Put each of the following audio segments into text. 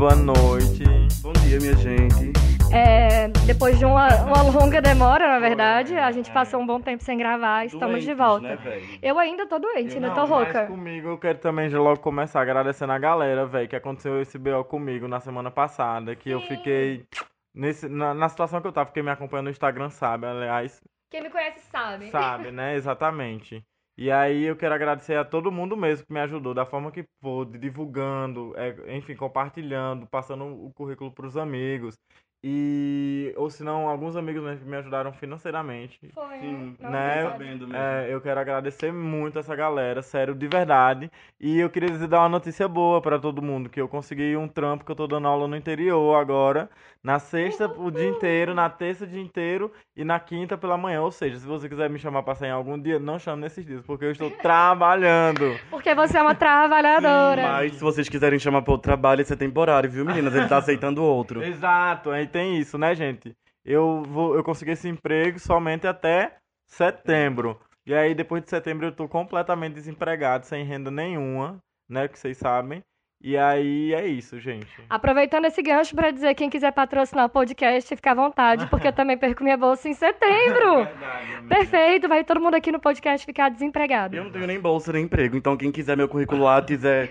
boa noite. Bom dia, minha gente. É, depois de uma, uma longa demora, na verdade, a gente passou um bom tempo sem gravar, estamos de Doentes, volta. Né? Eu ainda tô doente, ainda tô Não, rouca. Comigo eu quero também já logo começar agradecendo a galera, velho, que aconteceu esse BO comigo na semana passada, que eu Sim. fiquei nesse, na, na situação que eu tava, quem me acompanha no Instagram sabe, aliás, Quem me conhece sabe. sabe, né? Exatamente. E aí eu quero agradecer a todo mundo mesmo que me ajudou da forma que pôde, divulgando, é, enfim, compartilhando, passando o currículo pros amigos. E ou se não, alguns amigos mesmo que me ajudaram financeiramente. Foi, Sim, Não, né? sabe. sabendo mesmo. É, eu quero agradecer muito essa galera, sério, de verdade. E eu queria dizer dar uma notícia boa pra todo mundo, que eu consegui um trampo que eu tô dando aula no interior agora, na sexta o dia inteiro, na terça o dia inteiro e na quinta pela manhã. Ou seja, se você quiser me chamar pra sair em algum dia, não chame nesses dias, porque eu estou trabalhando. Porque você é uma trabalhadora. Mas se vocês quiserem chamar para outro trabalho, esse é temporário, viu, meninas? Ele tá aceitando outro. Exato, aí tem isso, né, gente? Eu vou, eu consegui esse emprego somente até setembro. E aí depois de setembro eu tô completamente desempregado, sem renda nenhuma, né, que vocês sabem. E aí é isso, gente. Aproveitando esse gancho pra dizer quem quiser patrocinar o podcast, fica à vontade, porque eu também perco minha bolsa em setembro. Perfeito, vai todo mundo aqui no podcast ficar desempregado. Eu não tenho nem bolsa nem emprego, então quem quiser meu currículo lá, quiser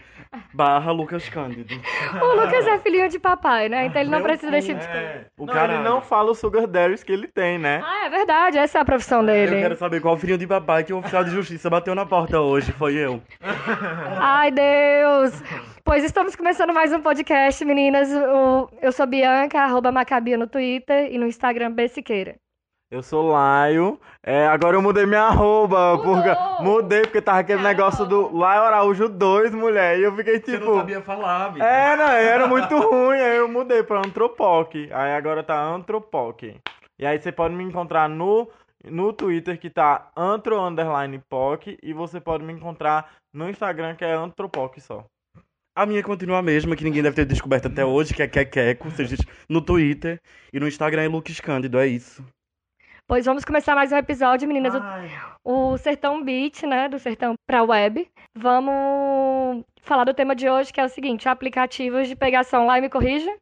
barra Lucas Cândido. O Lucas é filhinho de papai, né? Então ele não Meu precisa desse tipo de. É. O não, caralho. ele não fala o sugar daddies que ele tem, né? Ah, é verdade, essa é a profissão Eu dele. quero saber qual filhinho de papai que o oficial de justiça bateu na porta hoje, foi eu. Ai, Deus! Pois estamos começando mais um podcast, meninas. Eu sou Bianca, arroba Macabia no Twitter e no Instagram Bessiqueira. Eu sou Laio. É, agora eu mudei minha arroba. Mudou! Porque, mudei porque tava aquele Caramba. negócio do Laio Araújo 2, mulher. E eu fiquei Você tipo. não sabia falar, amigo. É, não, era muito ruim, aí eu mudei pra Antropoc. Aí agora tá Antropoc. E aí você pode me encontrar no, no Twitter que tá antro underline poc e você pode me encontrar no Instagram que é antropoc só. A minha continua a mesma, que ninguém deve ter descoberto até hoje, que é Kekeco, seja no Twitter. E no Instagram é Lucas Cândido, é isso. Pois vamos começar mais um episódio, meninas. O- Ai. O Sertão Beat, né? Do Sertão pra web. Vamos falar do tema de hoje, que é o seguinte: aplicativos de pegação lá e me corrija.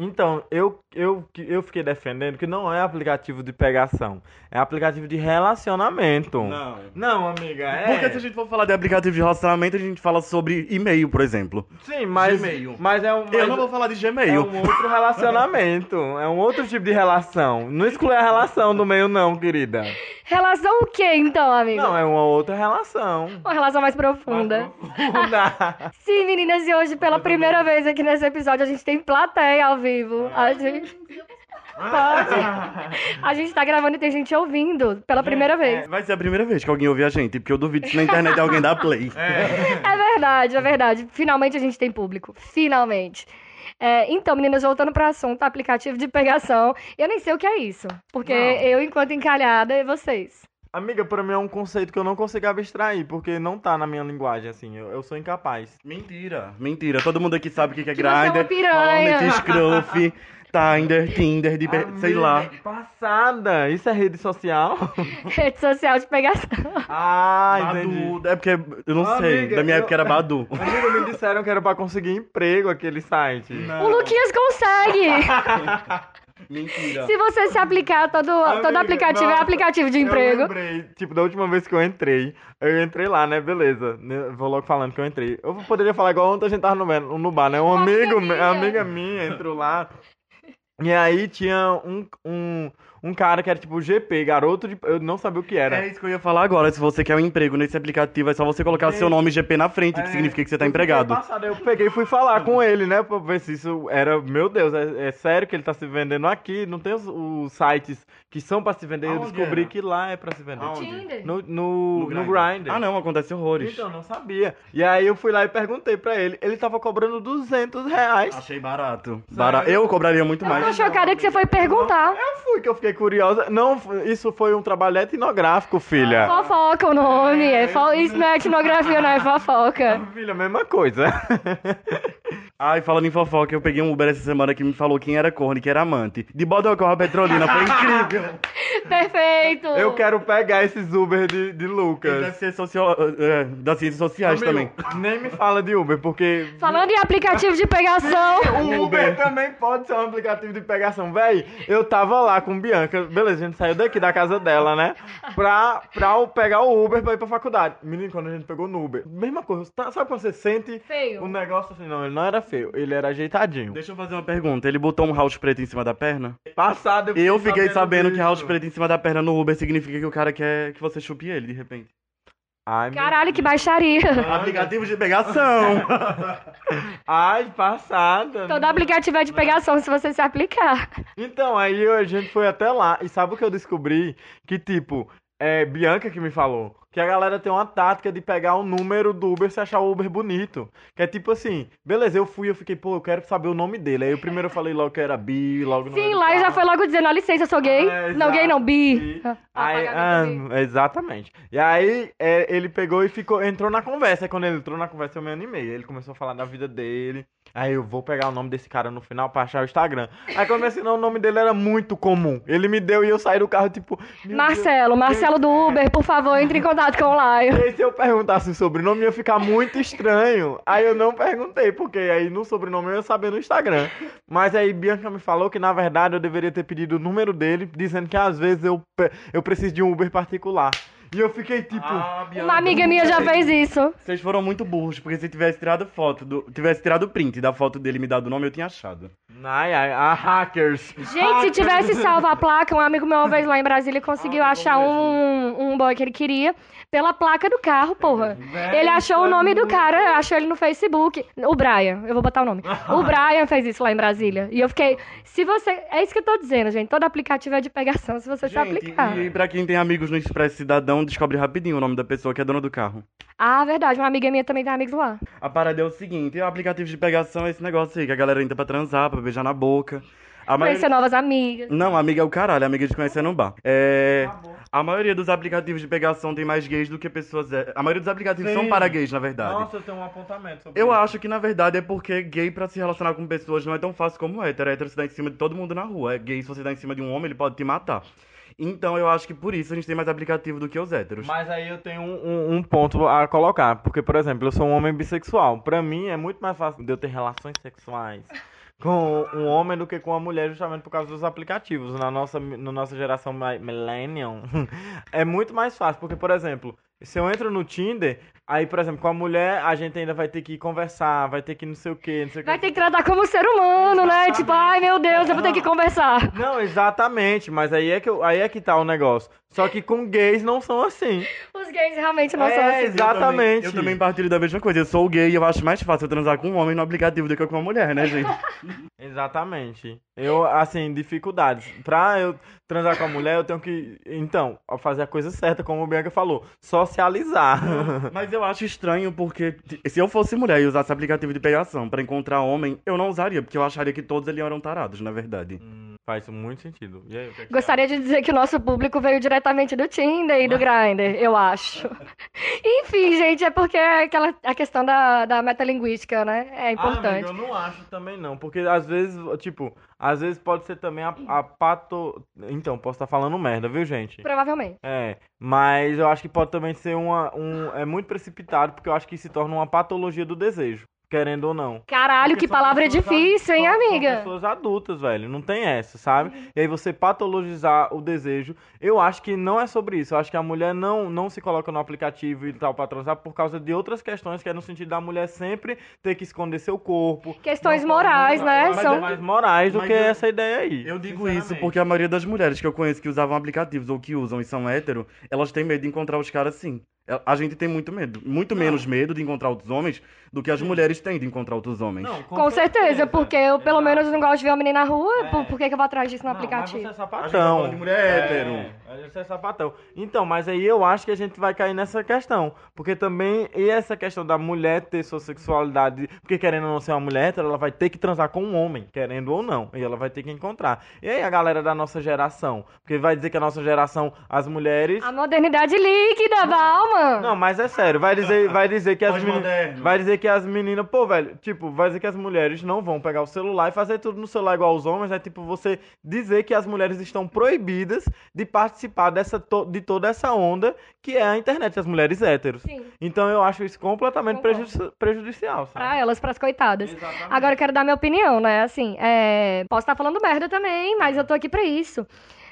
Então, eu, eu, eu fiquei defendendo que não é aplicativo de pegação, é aplicativo de relacionamento. Não. Não, amiga, é. Porque se a gente for falar de aplicativo de relacionamento, a gente fala sobre e-mail, por exemplo. Sim, mas, Gmail. mas é um. Eu mas- não vou falar de É Gmail. um outro relacionamento. É um outro tipo de relação. Não exclui a relação do meio, não, querida. Relação o quê, então, amigo? Não, é uma outra relação. Uma relação mais profunda. Profunda. Sim, meninas, e hoje, pela primeira vez aqui nesse episódio, a gente tem plateia ao vivo. A gente. Pode. A gente tá gravando e tem gente ouvindo pela primeira vez. Vai ser a primeira vez que alguém ouve a gente, porque eu duvido se na internet alguém dá play. É verdade, é verdade. Finalmente a gente tem público. Finalmente. É, então, meninas, voltando pro assunto, aplicativo de pegação. Eu nem sei o que é isso. Porque Não. eu, enquanto encalhada, e vocês. Amiga, pra mim é um conceito que eu não consigo abstrair, porque não tá na minha linguagem, assim. Eu, eu sou incapaz. Mentira, mentira. Todo mundo aqui sabe o que que é Que você é uma piranha. Scruff, Tinder, Tinder, de sei lá. Amiga, Passada! Isso é rede social? Rede social de pegação. Ah, entendi. Badu, é porque eu não sei, Amiga, da minha eu- época era Badu. Amigo, me disseram que era pra conseguir emprego aquele site. O Luquinhas consegue! Mentira. Se você se aplicar, todo, todo Amiga, aplicativo é aplicativo de Eu emprego. lembrei, tipo, da última vez que eu entrei, eu entrei lá, né, beleza. né, Vou logo falando que eu entrei. Eu poderia falar igual ontem a gente tava no, bar- no bar, né? Um Uma amigo, amiga amiga minha entrou lá. E aí tinha um, um, um cara que era tipo GP, garoto de. Eu não sabia o que era. É isso que eu ia falar agora. Se você quer um emprego nesse aplicativo, é só você colocar seu nome GP na frente, que É, significa que você tá eu empregado. passado, Eu peguei e fui falar com ele, né? Pra ver se isso era. Meu Deus, é, é sério que ele tá se vendendo aqui? Não tem os, os sites que são pra se vender. Eu Aonde descobri era? que lá é pra se vender. Aonde? Tinder. No, no, no Grindr. Ah, não, acontece horrores. Então, não sabia. E aí eu fui lá e perguntei pra ele. Ele tava cobrando 200 reais. Achei barato. Bara- Eu cobraria muito Eu tô mais. chocada que você foi perguntar. Eu fui que eu fiquei curiosa. Não, isso foi um trabalho etnográfico, filha. Fofoca o nome. É fo- Isso não é etnografia, não é fofoca. Filha, mesma coisa. Ai, falando em fofoca, eu peguei um Uber essa semana que me falou quem era corno, que era amante. De Bodocó a Petrolina, foi incrível. Perfeito! Eu quero pegar esses Uber de, de Ele Lucas. deve ser socio... é, das ciências sociais Amigo, também. Nem me fala de Uber, porque. Falando em aplicativo de pegação. O Uber também pode ser um aplicativo de pegação. Véi, eu tava lá com Bianca. Beleza, a gente saiu daqui da casa dela, né? Pra, pra eu pegar o Uber pra ir pra faculdade. Menino, quando a gente pegou no Uber, mesma coisa. tá- Sabe quando você sente Feio. o negócio assim? Não, ele não era feio, ele era ajeitadinho. Deixa eu fazer uma pergunta. Ele botou um house preto em cima da perna? Passado, Eu fiquei sabendo que disso. house preto em cima da perna no Uber significa que o cara quer que você chupe ele, de repente. Ai, meu Caralho, que baixaria. Aplicativo de pegação. Ai, passada. Todo aplicativo é de pegação se você se aplicar. Então, aí a gente foi até lá. E sabe o que eu descobri? Que, tipo, é Bianca que me falou. Que a galera tem uma tática de pegar o número do Uber se achar o Uber bonito. Que é tipo assim, beleza, eu fui, eu fiquei, pô, eu quero saber o nome dele. Aí eu primeiro eu falei logo que era Bi, logo no Sim, lá já foi logo dizendo, ó, licença, eu sou gay. É, não, gay não, bi. Bi. Ah, Aí, ah, exatamente. E aí é, ele pegou e ficou, entrou na conversa. Aí quando ele entrou na conversa eu me animei. Ele começou a falar da vida dele. Aí eu vou pegar o nome desse cara no final pra achar o Instagram. Aí quando eu ensinou o nome dele era muito comum. Ele me deu e eu saí do carro tipo. Marcelo, Marcelo do Uber, por favor, entre em contato com o Laio. Deus. E aí, se eu perguntasse o sobrenome ia ficar muito estranho. Aí eu não perguntei, porque aí no sobrenome eu ia saber no Instagram. Mas aí Bianca me falou que na verdade eu deveria ter pedido o número dele, dizendo que às vezes eu, eu preciso de um Uber particular. E eu fiquei tipo. Ah, Uma amiga minha já fez isso. Vocês foram muito burros, porque se tivesse tirado foto, do, tivesse tirado print da foto dele e me dado o nome, eu tinha achado. Ai, ai, a hackers. Gente, se tivesse salvo a placa, um amigo meu uma vez lá em Brasília conseguiu achar um, um boy que ele queria pela placa do carro, porra. Ele achou o nome do cara, achou ele no Facebook. O Brian, eu vou botar o nome. O Brian fez isso lá em Brasília. E eu fiquei, se você. É isso que eu tô dizendo, gente. Todo aplicativo é de pegação, se você se Gente, aplicar. e pra quem tem amigos no Expresso Cidadão, descobre rapidinho o nome da pessoa que é dona do carro. Ah, verdade, uma amiga minha também tem amigos lá. A parada é o seguinte, o aplicativo de pegação é esse negócio aí, que a galera entra pra transar, pra beijar na boca. A maioria- Conhecer novas amigas. Não, amiga é o caralho, amiga de conhecer no bar. É. A maioria dos aplicativos de pegação tem mais gays do que pessoas. é, A maioria dos aplicativos Sim. são para gays, na verdade. Nossa, eu tenho um apontamento sobre Eu isso. acho que na verdade é porque gay pra se relacionar com pessoas não é tão fácil como hétero. Hétero se dá em cima de todo mundo na rua. É gay se você dá em cima de um homem, ele pode te matar. Então eu acho que por isso a gente tem mais aplicativo do que os héteros. Mas aí eu tenho um, um- um ponto a colocar. Porque, por exemplo, eu sou um homem bissexual. Pra mim é muito mais fácil de eu ter relações sexuais com um homem do que com uma mulher, justamente por causa dos aplicativos. Na nossa, na nossa geração mi- millennium, é muito mais fácil. Porque, por exemplo, se eu entro no Tinder, aí, por exemplo, com a mulher, a gente ainda vai ter que conversar, vai ter que não sei o que, não sei o que. Vai ter que tratar como ser humano, né? Tipo, ai meu Deus, eu vou ter que conversar. Não, exatamente, mas aí é que, aí é que tá o negócio. Só que com gays não são assim. Os gays realmente não É, são assim. Eu também- exatamente. Eu também partilho da mesma coisa. Eu sou gay e eu acho mais fácil eu transar com um homem no aplicativo do que com uma mulher, né, gente? Exatamente. Eu, assim, dificuldades. Pra eu transar com a mulher, eu tenho que, então, fazer a coisa certa, como o Bianca falou, socializar. Mas eu acho estranho porque se eu fosse mulher e usasse aplicativo de pegação pra encontrar homem, eu não usaria, porque eu acharia que todos ali eram tarados, na verdade. Hum, Faz muito sentido. Aí, que é que Gostaria de dizer que o nosso público veio diretamente do Tinder e do Grindr, eu acho. Enfim, gente, é porque é aquela a questão da, da metalinguística, né? É Ah, importante. amiga, eu não acho também não, porque às vezes, tipo, às vezes pode ser também a, a pato... Então, posso estar falando merda, viu, gente? Provavelmente. É, mas eu acho que pode também ser uma, um... É muito precipitado, porque eu acho que se torna uma patologia do desejo, querendo ou não. Caralho, Porque que palavra difícil, hein, são- são amiga? pessoas adultas, velho. Não tem essa, sabe? E aí você patologizar o desejo. Eu acho que não é sobre isso. Eu acho que a mulher não, não se coloca no aplicativo e tal pra transar por causa de outras questões, que é no sentido da mulher sempre ter que esconder seu corpo. Questões morais, né? Mas São- é mais morais do Mas que eu- essa ideia aí. Eu digo isso porque a maioria das mulheres que eu conheço que usavam aplicativos ou que usam e são hétero, elas têm medo de encontrar os caras assim. É, A gente tem muito medo, muito menos medo de encontrar outros homens do que as mulheres têm de encontrar outros homens. Não, Com certeza, porque eu pelo Exato. menos não gosto de ver uma menina na rua, É. por, por que, que eu vou atrás disso no Não, mas aplicativo? você é tá sapatão. falando de mulher hétero. É, Pode ser sapatão. Então, mas aí eu acho que a gente vai cair nessa questão. Porque também, e essa questão da mulher ter sua sexualidade, porque querendo ou não ser uma mulher hétero, ela vai ter que transar com um homem, querendo ou não. E ela vai ter que encontrar. E aí a galera da nossa geração? Porque vai dizer que a nossa geração, as mulheres. A modernidade líquida, Balma. Não, mas é sério, vai dizer, vai dizer que as meninas. Vai dizer que as meninas, pô, velho, tipo, vai dizer que as mulheres não vão pegar o celular e fazer tudo no celular igual aos homens, é tipo você dizer que as mulheres estão proibidas de participar dessa to- de toda essa onda que é a internet, as mulheres héteros. Sim. Então eu acho isso completamente prejudici- prejudicial, sabe? Pra elas, pras coitadas. Exatamente. Agora eu quero dar minha opinião, né? Assim, é... posso estar falando merda também, mas eu tô aqui pra isso.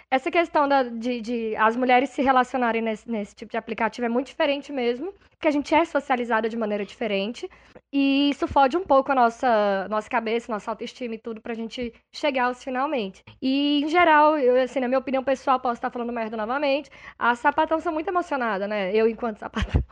Essa questão da- de, de as mulheres se relacionarem nesse, nesse tipo de aplicativo é muito diferente mesmo, porque a gente é socializada de maneira diferente, e isso fode um pouco a nossa, nossa cabeça, nossa autoestima e tudo pra gente chegar aos finalmente. E, em geral, eu, assim, na minha opinião pessoal, posso estar falando merda novamente, as sapatão são muito emocionadas, né? Eu, enquanto sapatão.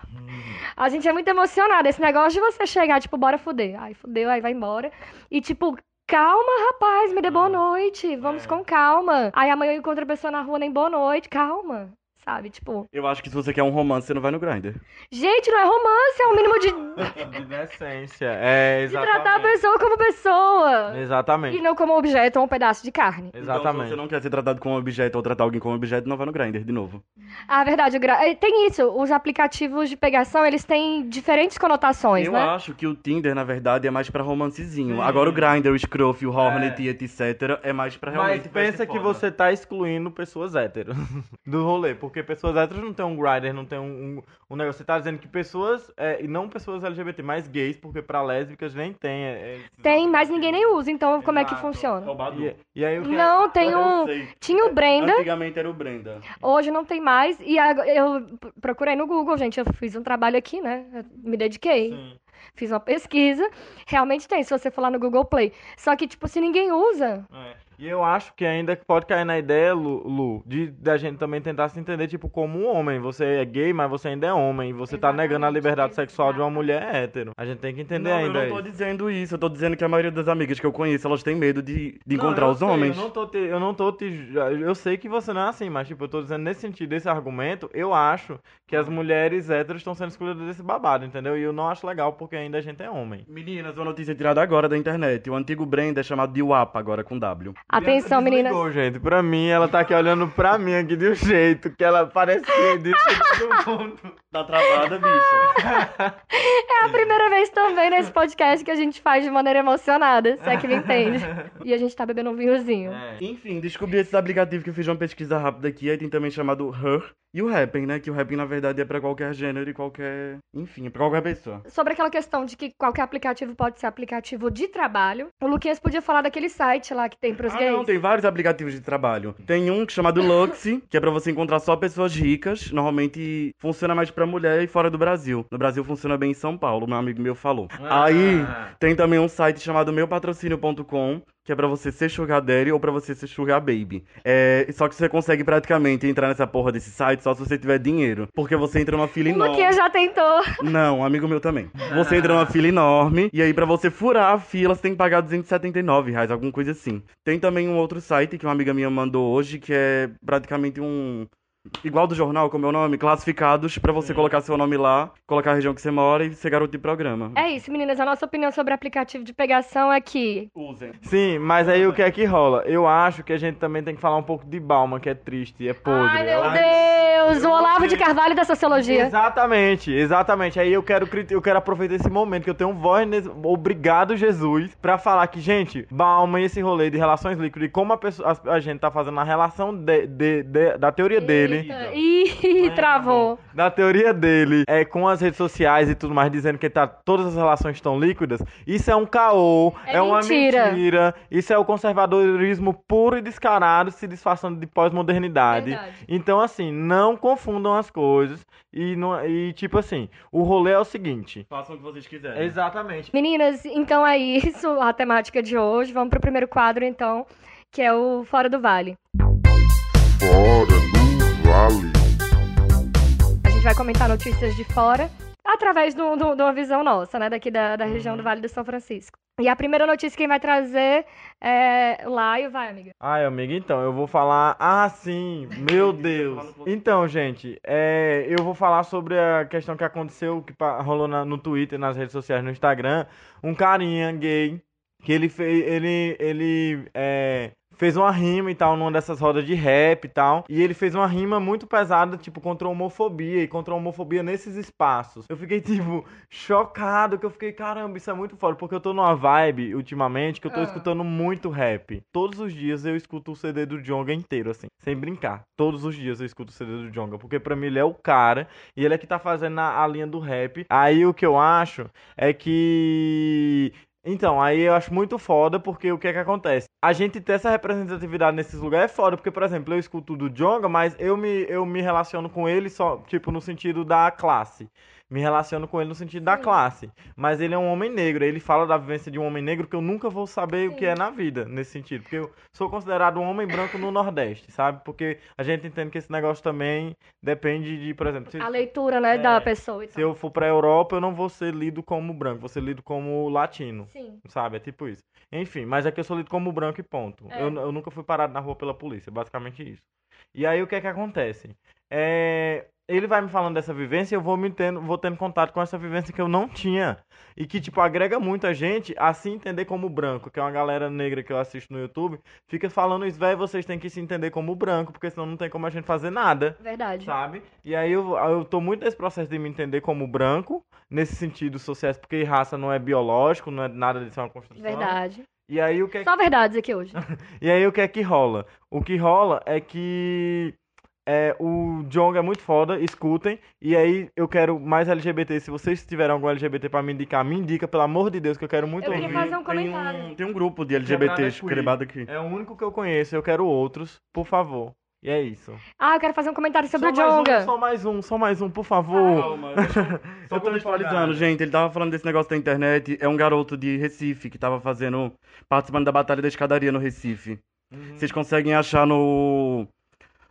A gente é muito emocionada. Esse negócio de você chegar, tipo, bora fuder. Aí fudeu, aí vai embora. E, tipo, calma, rapaz, me dê boa noite. Vamos com calma. Aí amanhã eu encontro a pessoa na rua, nem boa noite. Calma. Sabe? Tipo, Eu acho que se você quer um romance, você não vai no Grindr. gente, não é romance, é o mínimo de, De decência. É, de tratar a exatamente. pessoa como pessoa. Exatamente. E não como objeto ou um pedaço de carne. Então, se Exatamente. você não quer ser tratado como objeto ou tratar alguém como objeto, não vai no Grindr, de novo. Ah, verdade. o gra- eh, Tem isso. Os aplicativos de pegação, eles têm diferentes conotações, Eu né? acho que o Tinder, na verdade, é mais pra romancezinho. Sim. Agora o Grindr, o Scruff, o Hornet e etc. é mais pra realmente... Mas pensa que você tá excluindo pessoas héteros do rolê, porque pessoas héteros não tem um grinder, não tem um, um, um negócio. Você tá dizendo que pessoas, é, e não pessoas LGBT, mas gays, porque pra lésbicas nem tem. é- é- Tem, mas ninguém nem usa. Então, como é que funciona? E, e aí o que Não, tem um. Tinha o Brenda. Antigamente era o Brenda. Hoje não tem mais. E eu procurei no Google, gente. Eu fiz um trabalho aqui, né? Eu me dediquei. Sim. Fiz uma pesquisa. Realmente tem, se você for lá no Google Play. Só que, tipo, se ninguém usa. É. E eu acho que ainda pode cair na ideia, Lu, Lu, de da gente também tentar se entender, tipo, como um homem. Você é gay, mas você ainda é homem. E você tá negando a Exatamente, liberdade sexual de uma exatamente. mulher hétero. A gente tem que entender não, ainda eu não tô isso. dizendo isso. Eu tô dizendo que a maioria das amigas que eu conheço, elas têm medo de, de Não, encontrar os sei, homens. Eu não tô te, eu não tô te, eu sei que você não é assim, mas tipo, eu tô dizendo nesse sentido, desse argumento, eu acho que as mulheres héteros estão sendo excluídas desse babado, entendeu? E eu não acho legal porque ainda a gente é homem. Meninas, uma notícia tirada agora da internet. O antigo Brenda é chamado de WAP agora com W. Atenção, meninas. desligou, gente. Pra mim, ela tá aqui olhando pra mim aqui de um jeito que ela parecia de todo mundo. Tá travada, bicha. É a primeira vez também nesse podcast que a gente faz de maneira emocionada, se é que me entende. E a gente tá bebendo um vinhozinho. É. Enfim, descobri esses aplicativos que eu fiz uma pesquisa rápida aqui. Aí tem também chamado Her e o Happn, né? Que o Happn, na verdade, é pra qualquer gênero e qualquer... Enfim, é pra qualquer pessoa. Sobre aquela questão de que qualquer aplicativo pode ser aplicativo de trabalho, o Luquinhas podia falar daquele site lá que tem pros Ah, gays. não, tem vários aplicativos de trabalho. Tem um chamado Luxy, que é pra você encontrar só pessoas ricas. Normalmente funciona mais pra mulher e fora do Brasil. No Brasil funciona bem em São Paulo, meu amigo meu falou. Ah. Aí tem também um site chamado meupatrocínio.com, que é pra você ser sugar daddy ou pra você ser sugar baby. É, só que você consegue praticamente entrar nessa porra desse site só se você tiver dinheiro. Porque você entra numa fila enorme. Luquinhas já tentou. Não, um amigo meu também. Você entra numa fila enorme, e aí pra você furar a fila, você tem que pagar 279 reais, alguma coisa assim. Tem também um outro site que uma amiga minha mandou hoje, que é praticamente um... Igual do jornal, como é o nome, classificados, pra você colocar seu nome lá, colocar a região que você mora e ser garoto de programa. É isso, meninas. A nossa opinião sobre aplicativo de pegação é que Usem. Sim, mas aí o que é que rola? Eu acho que a gente também tem que falar um pouco de Balma, que é triste, é podre. Ai, meu Eu acho- Deus! O Olavo de. Carvalho da Sociologia. Exatamente, exatamente. Aí eu quero, eu quero aproveitar esse momento que eu tenho voz nesse... Obrigado, Jesus, pra falar que, gente, Balma e esse rolê de relações líquidas e como a, pessoa, a, a gente tá fazendo a relação de- de- de- da teoria dele. Eita. Ih, travou. Da teoria dele, é com as redes sociais e tudo mais, dizendo que tá, todas as relações estão líquidas, isso é um caô, É é, uma mentira. mentira, isso é o conservadorismo puro e descarado se disfarçando de pós-modernidade. Então, assim, não confundam as coisas e, não, e, tipo assim, o rolê é o seguinte. Façam o que vocês quiserem. Exatamente. Meninas, então é isso a temática de hoje. Vamos pro primeiro quadro, então, que é o Fora do Vale. Fora do Vale. A gente vai comentar notícias de fora. Através de um- um- uma visão nossa, né? Daqui da, da região do Uhum. Vale do São Francisco. E a primeira notícia quem vai trazer é Laio, vai, amiga. Ai, amiga, então, eu vou falar. Ah, sim, meu Deus. Então, gente, é, eu vou falar sobre a questão que aconteceu, que rolou na- no Twitter, nas redes sociais, no Instagram. Um carinha gay, que ele fez. Ele. Ele. É, fez uma rima e tal, numa dessas rodas de rap e tal. E ele fez uma rima muito pesada, tipo, contra a homofobia e contra a homofobia nesses espaços. Eu fiquei, tipo, chocado, que eu fiquei, caramba, isso é muito foda, porque eu tô numa vibe, ultimamente, que eu tô Ah. escutando muito rap. Todos os dias eu escuto o CD do Jonga inteiro, assim, sem brincar. Todos os dias eu escuto o CD do Jonga, porque pra mim ele é o cara, e ele é que tá fazendo a, a linha do rap. Aí o que eu acho é que então, aí eu acho muito foda, porque o que é que acontece? A gente ter essa representatividade nesses lugares é foda, porque, por exemplo, eu escuto do Jonga, mas eu me, eu me relaciono com ele só, tipo, no sentido da classe. Me relaciono com ele no sentido da Sim. classe. Mas ele é um homem negro, ele fala da vivência de um homem negro que eu nunca vou saber o que Sim. é na vida, nesse sentido. Porque eu sou considerado um homem branco no Nordeste, sabe? Porque a gente entende que esse negócio também depende de, por exemplo, se, A leitura, né, É, da pessoa e se eu for pra Europa, eu não vou ser lido como branco, vou ser lido como latino. Sim. Sabe? É tipo isso. Enfim, mas é que eu sou lido como branco e ponto. É. Eu, eu nunca fui parado na rua pela polícia, basicamente isso. E aí o que é que acontece? É, ele vai me falando dessa vivência e eu vou me tendo, vou tendo contato com essa vivência que eu não tinha. E que, tipo, agrega muita gente a se entender como branco, que é uma galera negra que eu assisto no YouTube, fica falando isso, velho, vocês têm que se entender como branco, porque senão não tem como a gente fazer nada Verdade. sabe? E aí eu, eu tô muito nesse processo de me entender como branco, nesse sentido sociais, porque raça não é biológico, não é nada disso, é uma construção. Verdade. E aí o que é, Só verdades aqui hoje. e aí o que é que rola? O que rola é que é, o Jong é muito foda, escutem. E aí eu quero mais LGBT. Se vocês tiverem algum LGBT pra me indicar, me indica, pelo amor de Deus, que eu quero muito Eu queria ouvir. fazer um Tem comentário. um, tem um grupo de Quebrada LGBT queer. quebrado aqui. É o único que eu conheço, eu quero outros, por favor. E é isso. Ah, eu quero fazer um comentário sobre só o Jonga. um, só mais um, só mais um, por favor. Calma, Só contextualizando, gente, ele tava falando desse negócio da internet. É um garoto de Recife que tava fazendo. participando da Batalha da Escadaria no Recife. Uhum. Vocês conseguem achar no.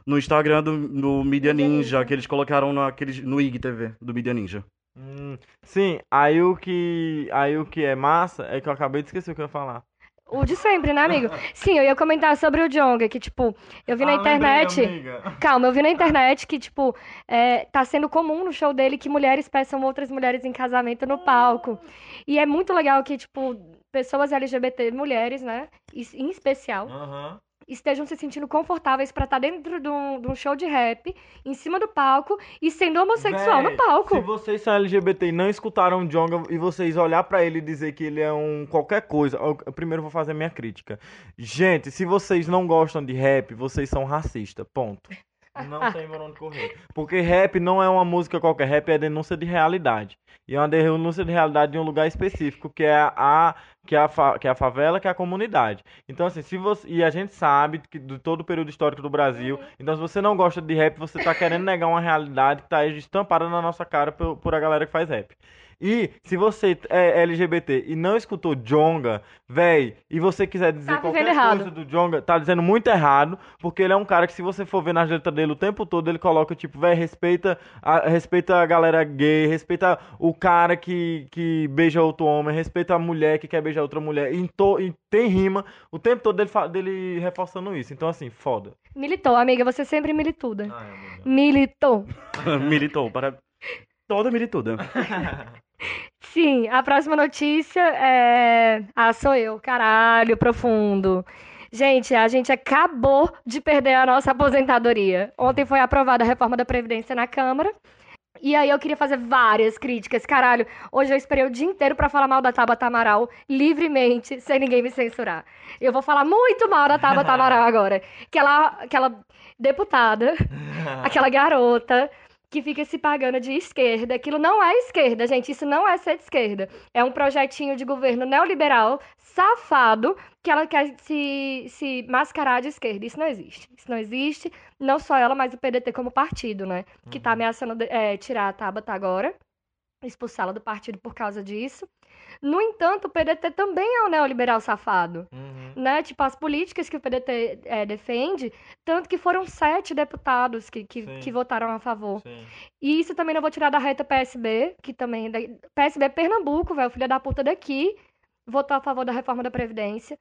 No Instagram do, do Mídia Ninja, que eles colocaram naqueles, no IGTV do Mídia Ninja. Hum, sim, aí o que aí o que é massa é que eu acabei de esquecer o que eu ia falar. O de sempre, né, amigo? Sim, eu ia comentar sobre o Jonga, que, tipo, eu vi na Ah, lembrei, internet. amiga. Calma, eu vi na internet que, tipo, é, tá sendo comum no show dele que mulheres peçam outras mulheres em casamento no palco. E é muito legal que, tipo, pessoas LGBT, mulheres, né, em especial, Aham. Estejam se sentindo confortáveis pra estar dentro de um, de um show de rap, em cima do palco e sendo homossexual Véi, no palco. Se vocês são LGBT e não escutaram o Jonga e vocês olhar pra ele e dizer que ele é um qualquer coisa, eu, eu primeiro vou fazer minha crítica. Gente, se vocês não gostam de rap, vocês são racistas, ponto. Não tem por onde correr. Porque rap não é uma música qualquer, rap é denúncia de realidade. E é uma denúncia de realidade de um lugar específico, que é a, que é a, fa- que é a favela, que é a comunidade. Então, assim, se você. E a gente sabe que de todo o período histórico do Brasil. Então, se você não gosta de rap, você tá querendo negar uma realidade que tá aí estampada na nossa cara por, por a galera que faz rap. E se você é LGBT e não escutou Jonga, véi, e você quiser dizer Tá qualquer errado. coisa do Jonga, tá dizendo muito errado, porque ele é um cara que se você for ver nas letras dele o tempo todo, ele coloca tipo, véi, respeita a, respeita a galera gay, respeita o cara que, que beija outro homem, respeita a mulher que quer beijar outra mulher, e, to- e tem rima o tempo todo dele, dele reforçando isso. Então assim, foda. Militou, amiga, você sempre milituda. Ai, amiga. Militou. Militou, para. Toda milituda. Sim, a próxima notícia é. Ah, sou eu, caralho, profundo. Gente, a gente acabou de perder a nossa aposentadoria. Ontem foi aprovada a reforma da Previdência na Câmara. E aí eu queria fazer várias críticas. Caralho, hoje eu esperei o dia inteiro pra falar mal da Tabata Amaral livremente, sem ninguém me censurar. Eu vou falar muito mal da Tabata Amaral agora. Aquela, aquela deputada aquela garota que fica se pagando de esquerda. Aquilo não é esquerda, gente. Isso não é ser de esquerda. É um projetinho de governo neoliberal, safado, que ela quer se, se mascarar de esquerda. Isso não existe. Isso não existe. Não só ela, mas o PDT como partido, né? Que tá ameaçando é, tirar a Tabata agora. expulsá-la do partido por causa disso. No entanto, o PDT também é um neoliberal safado. Uhum. Né? Tipo, as políticas que o PDT é, defende, tanto que foram sete deputados que, que, que votaram a favor. Sim. E isso também não vou tirar da reta PSB, que também. é PSB Pernambuco, velho, filha da puta daqui, votou a favor da reforma da Previdência.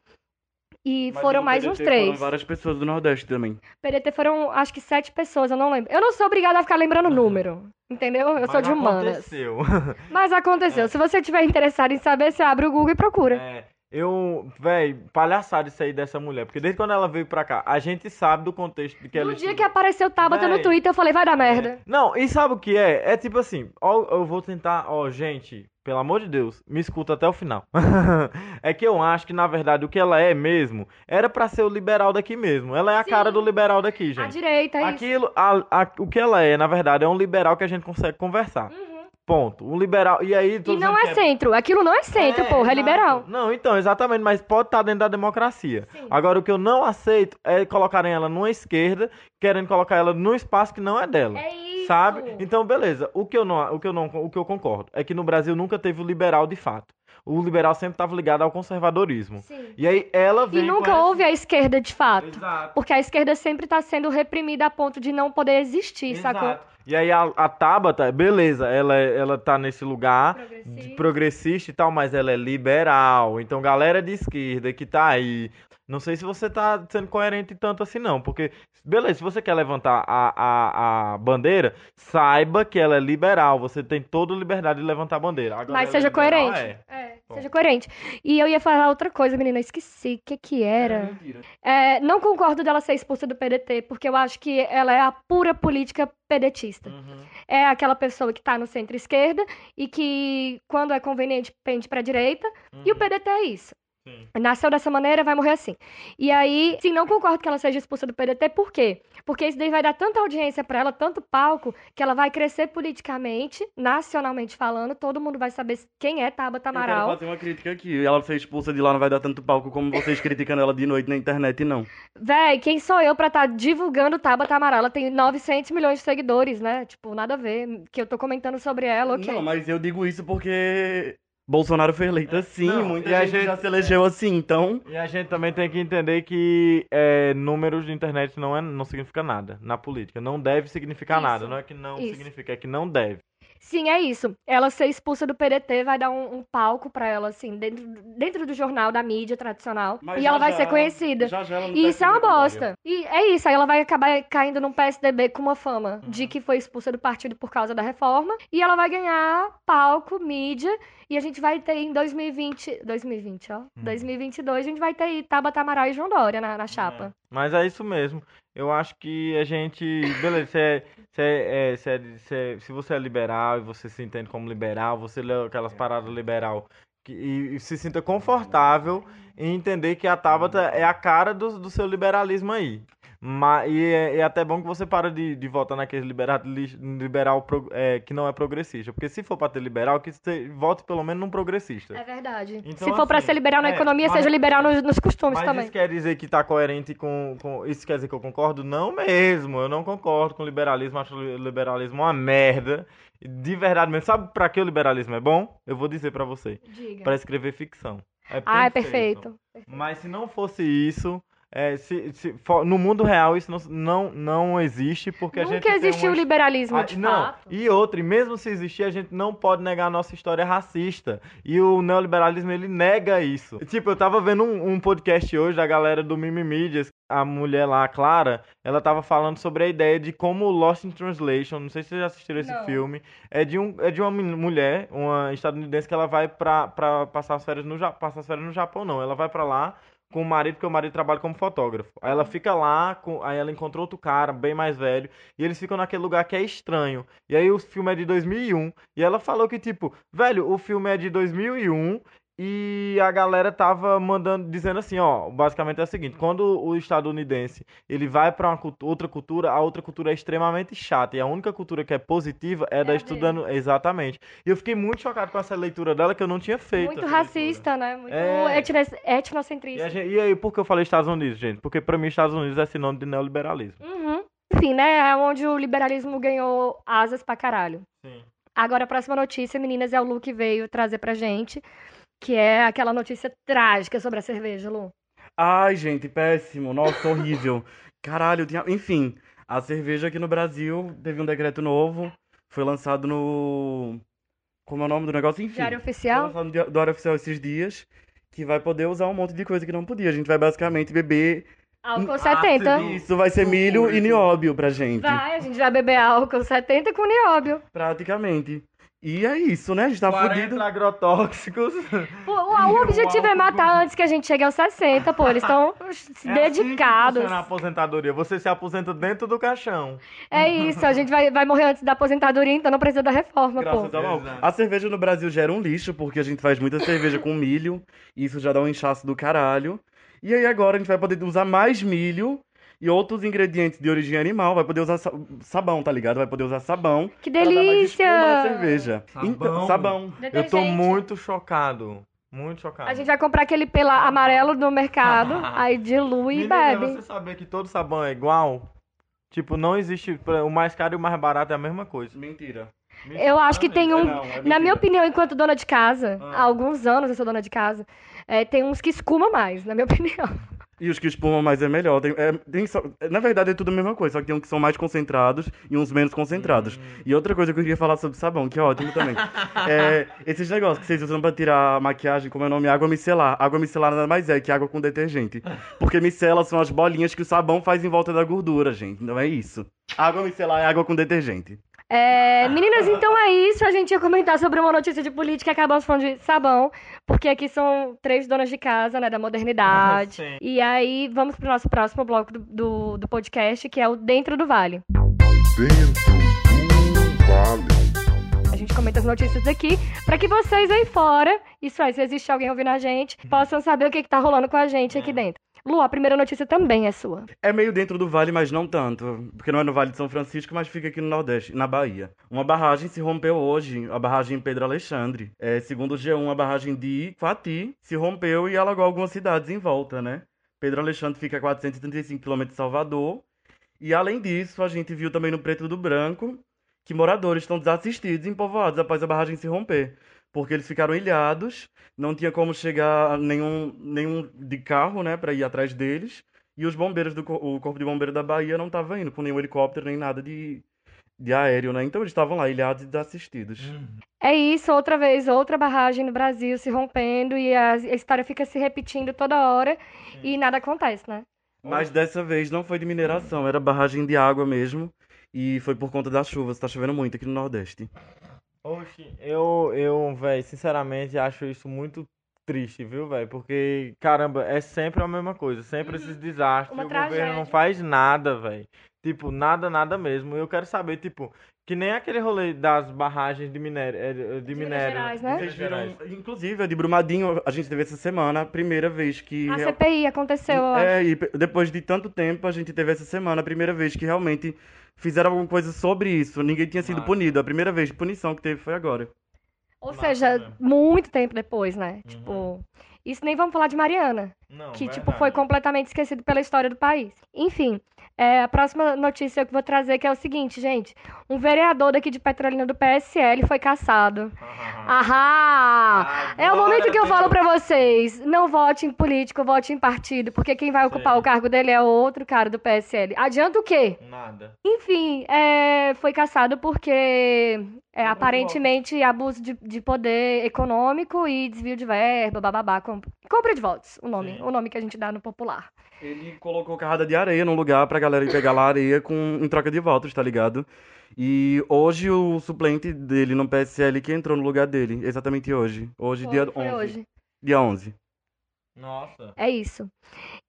E Mas foram no mais PDT uns Foram três. várias pessoas do Nordeste também. PDT foram, acho que sete pessoas, eu não lembro. Eu não sou obrigada a ficar lembrando número, entendeu? Eu sou Mas de humanas. aconteceu. Mas aconteceu. Se você tiver interessado em saber, você abre o Google e procura. É, eu, véi, palhaçada isso aí dessa mulher. Porque desde quando ela veio pra cá, a gente sabe do contexto de que ela no dia estuda. que apareceu Tabata no. Twitter, eu falei, vai dar merda. Não, e sabe o que é? É tipo assim, ó, eu vou tentar, ó, gente, pelo amor de Deus, me escuta até o final. é que eu acho que, na verdade, o que ela é mesmo, era pra ser o liberal daqui mesmo. Ela é a Sim. cara do liberal daqui, A gente. direita, é isso. Aquilo, a- a- o que ela é, na verdade, é um liberal que a gente consegue conversar. Uhum. Ponto. Um liberal. E aí, E não é que centro. Aquilo não é centro, porra, é liberal. Não, então, exatamente, mas pode estar dentro da democracia. Sim. Agora, o que eu não aceito é colocarem ela numa esquerda, querendo colocar ela num espaço que não é dela. É isso. Sabe? Então, beleza. O que eu não, o que eu não, o que eu concordo é que no Brasil nunca teve o liberal de fato. O liberal sempre estava ligado ao conservadorismo. Sim. E aí ela E vem nunca com essa- houve a esquerda de fato. Exato. Porque a esquerda sempre tá sendo reprimida a ponto de não poder existir, sacou? E aí a, a Tabata, beleza, ela, ela tá nesse lugar Progressista. progressista e tal, mas ela é liberal. Então, galera de esquerda que tá aí, não sei se você tá sendo coerente tanto assim não, porque beleza, se você quer levantar a, a, a bandeira, saiba que ela é liberal, você tem toda a liberdade de levantar a bandeira. Agora, Mas seja é liberal, coerente. é. É, seja coerente. E eu ia falar outra coisa, menina, esqueci. O que que era? mentira. É, não concordo dela ser expulsa do PDT, porque eu acho que ela é a pura política pedetista. Uhum. É aquela pessoa que tá no centro-esquerda e que, quando é conveniente, pende pra direita. E o Uhum. PDT é isso. Sim. Nasceu dessa maneira, vai morrer assim. E aí, sim, não concordo que ela seja expulsa do PDT, por quê? Porque isso daí vai dar tanta audiência pra ela, tanto palco, que ela vai crescer politicamente, nacionalmente falando, todo mundo vai saber quem é Tabata Eu quero Amaral. fazer uma crítica aqui. Ela ser expulsa de lá não vai dar tanto palco como vocês criticando ela de noite na internet, não. Véi, quem sou eu pra estar divulgando Tabata Amaral? Ela tem 900 milhões de seguidores, né? Tipo, nada a ver. Que eu tô comentando sobre ela, ok. Não, mas eu digo isso porque Bolsonaro foi eleito assim, Não, muita e a gente, gente- já se elegeu assim, então... E a gente também tem que entender que é, números de internet não, é, não significa nada na política. Não deve significar Isso. nada. Não é que não Isso. significa, é que não deve. Sim, é isso. Ela ser expulsa do PDT vai dar um, um palco pra ela, assim, dentro, dentro do jornal, da mídia tradicional. Mas e já ela vai já- ser conhecida. já já ela não E tá isso é uma bosta. E é isso, aí ela vai acabar caindo num PSDB com uma fama Uhum. de que foi expulsa do partido por causa da reforma. E ela vai ganhar palco, mídia. E a gente vai ter em 2020. 2020, ó. Uhum. 2022, a gente vai ter aí Tabata Amaral e João Dória na, na chapa. Mas é isso mesmo. Eu acho que a gente. Beleza, se, é, se, é, é, se, é- se é- se você é liberal e você se entende como liberal, você lê aquelas paradas liberal que, e, e se sinta confortável em entender que a Tabata é a cara do, do seu liberalismo aí. Mas, e é, é até bom que você para de, de votar naquele liberal, liberal pro- é, que não é progressista. Porque se for pra ter liberal, que você vote pelo menos num progressista. É verdade. Então, Se for pra assim, ser liberal na é, economia, mas- seja liberal nos, nos costumes Mas também. isso quer dizer que tá coerente com, com. Isso quer dizer que eu concordo? Não mesmo. Eu não concordo com o liberalismo. Acho o liberalismo uma merda. De verdade mesmo. Sabe pra que o liberalismo é bom? Eu vou dizer pra você. Diga. Pra escrever ficção. É Ah, é perfeito. Mas se não fosse isso. É, se, se for- no mundo real isso não, não, não existe porque a gente Nunca existiu o liberalismo, ah, de não, fato. e outra, e mesmo se existir, a gente não pode negar a nossa história racista. E o neoliberalismo, ele nega isso. Tipo, eu tava vendo um, um podcast hoje da galera do Mimimídias, a mulher lá, a Clara, ela tava falando sobre a ideia de como o Lost in Translation, não sei se vocês já assistiram esse Não. filme, é de, um, é de uma mulher, uma estadunidense, que ela vai pra, pra passar, as férias no, Ja- passar as férias no Japão, não. Ela vai pra lá com o marido, porque o marido trabalha como fotógrafo. Aí ela fica lá, com, aí ela encontrou outro cara, bem mais velho, e eles ficam naquele lugar que é estranho. E aí o filme é de 2001, e ela falou que, tipo, velho, o filme é de 2001, e a galera tava mandando, dizendo assim, ó, basicamente é o seguinte, quando o estadunidense, ele vai cultu- outra cultura, a outra cultura é extremamente chata, e a única cultura que é positiva é, É da estudando, exatamente. E eu fiquei muito chocado com essa leitura dela, que eu não tinha feito. Muito essa leitura. racista, né? Muito É. etno- E, etnocentrista. gente- e aí, por que eu falei Estados Unidos, gente? Porque pra mim Estados Unidos é sinônimo de neoliberalismo. Uhum. Enfim, né? É onde o liberalismo ganhou asas pra caralho. Sim. Agora, a próxima notícia, meninas, é o Lu que veio trazer pra gente, que é aquela notícia trágica sobre a cerveja, Lu. Ai, gente, péssimo. Nossa, horrível. Caralho, tinha... enfim, a cerveja aqui no Brasil teve um decreto novo, foi lançado no. Como é o nome do negócio? Enfim. Diário Foi oficial? lançado no Di- Diário Oficial esses dias, que vai poder usar um monte de coisa que não podia. A gente vai basicamente beber. Álcool Ah, 70. sim. Isso vai ser milho e nióbio pra gente. Vai, a gente vai beber álcool 70 com nióbio. Praticamente. E é isso, né? A gente tá 40 fudido. agrotóxicos. Pô, o, o objetivo é matar antes que a gente chegue aos 60, pô. Eles estão É assim que dedicados. funciona a aposentadoria. Você se aposenta dentro do caixão. É isso, a gente vai, vai morrer antes da aposentadoria, então não precisa da reforma, pô. Graças ao mal. Exato. A cerveja no Brasil gera um lixo, porque a gente faz muita cerveja com milho, e isso já dá um inchaço do caralho. E aí agora a gente vai poder usar mais milho e outros ingredientes de origem animal, vai poder usar sa- sabão, tá ligado? Vai poder usar sabão. Que pra dar mais delícia! na cerveja. Sabão. Então, sabão. Eu tô muito chocado. Muito chocado. A gente vai comprar aquele pela amarelo no mercado, aí dilui e bebe. você sabia que todo sabão é igual? Tipo, não existe. O mais caro e o mais barato é a mesma coisa. Mentira. Eu acho que tem um. Não, é Na minha mentira. opinião, enquanto dona de casa, Ah. há alguns anos eu sou dona de casa, é, tem uns que escuma mais, na minha opinião. E os que espumam mais é melhor. Tem- é, tem só- na verdade é tudo a mesma coisa, só que tem uns que são mais concentrados e uns menos concentrados. E outra coisa que eu queria falar sobre sabão, que é ótimo também. é esses negócios que vocês usam pra tirar a maquiagem, como é o nome? Água micelar. Água micelar nada mais é que água com detergente. Porque micelas são as bolinhas que o sabão faz em volta da gordura, gente. Não é isso. Água micelar é água com detergente. É, meninas, então é isso. A gente ia comentar sobre uma notícia de política e acabamos falando de sabão, porque aqui são três donas de casa, né, da modernidade. Sim. E aí, vamos pro nosso próximo bloco do, do, do podcast, que é o Dentro do Vale. Dentro do vale. A gente comenta as notícias aqui pra que vocês aí fora, isso é, se existe alguém ouvindo a gente, possam saber o que, que tá rolando com a gente aqui dentro. Lu, a primeira notícia também é sua. É meio dentro do vale, mas não tanto. Porque não é no Vale de São Francisco, mas fica aqui no Nordeste, na Bahia. Uma barragem se rompeu hoje, a barragem Pedro Alexandre. É, segundo o G1, a barragem de Quati se rompeu e alagou algumas cidades em volta, né? Pedro Alexandre fica a 435 km de Salvador. E além disso, a gente viu também no Preto do Branco que moradores estão desassistidos em povoados após a barragem se romper. Porque eles ficaram ilhados, não tinha como chegar nenhum, nenhum de carro, né, pra ir atrás deles. E os bombeiros do o Corpo de Bombeiro da Bahia não tava indo com nenhum helicóptero nem nada de, de aéreo, né? Então eles estavam lá ilhados e desassistidos. É isso, outra vez, outra barragem no Brasil se rompendo e a, a história fica se repetindo toda hora e nada acontece, né? Mas dessa vez não foi de mineração, era barragem de água mesmo. E foi por conta das chuvas, tá chovendo muito aqui no Nordeste. Oxi, eu, eu, velho, sinceramente acho isso muito triste, viu, velho? Porque, caramba, é sempre a mesma coisa, sempre esses desastres. Uma e o governo tragédia. não faz nada, velho. Tipo, nada, nada mesmo. Eu quero saber, tipo, que nem aquele rolê das barragens de minério, é, de, de Minas minério. Gerais, né? Vocês viram, inclusive, a de Brumadinho, a gente teve essa semana, a primeira vez que. A real- CPI aconteceu, eu acho. É, e pe- depois de tanto tempo, a gente teve essa semana a primeira vez que realmente fizeram alguma coisa sobre isso. Ninguém tinha sido Massa. punido. A primeira vez de punição que teve foi agora. Ou Massa seja, mesmo. muito tempo depois, né? Uhum. Tipo, isso nem vamos falar de Mariana, Não, que, tipo, verdade. foi completamente esquecido pela história do país. Enfim, é, a próxima notícia que eu vou trazer que é o seguinte, gente. Um vereador daqui de Petrolina do PSL foi caçado. Ahá! É o momento que eu falo pra vocês, não vote em político, vote em partido, porque quem vai ocupar Sim. o cargo dele é outro cara do PSL. Adianta o quê? Nada. Enfim, é, foi caçado porque é, aparentemente abuso de, de poder econômico e desvio de verba, bababá, com- compra de votos, o nome, Sim. O nome que a gente dá no popular. Ele colocou carrada de areia num lugar pra galera ir pegar lá areia com, em troca de votos, tá ligado? E hoje o suplente dele no PSL que entrou no lugar dele, exatamente hoje. Hoje, Foi, dia foi 11. hoje. Dia 11. Nossa. É isso.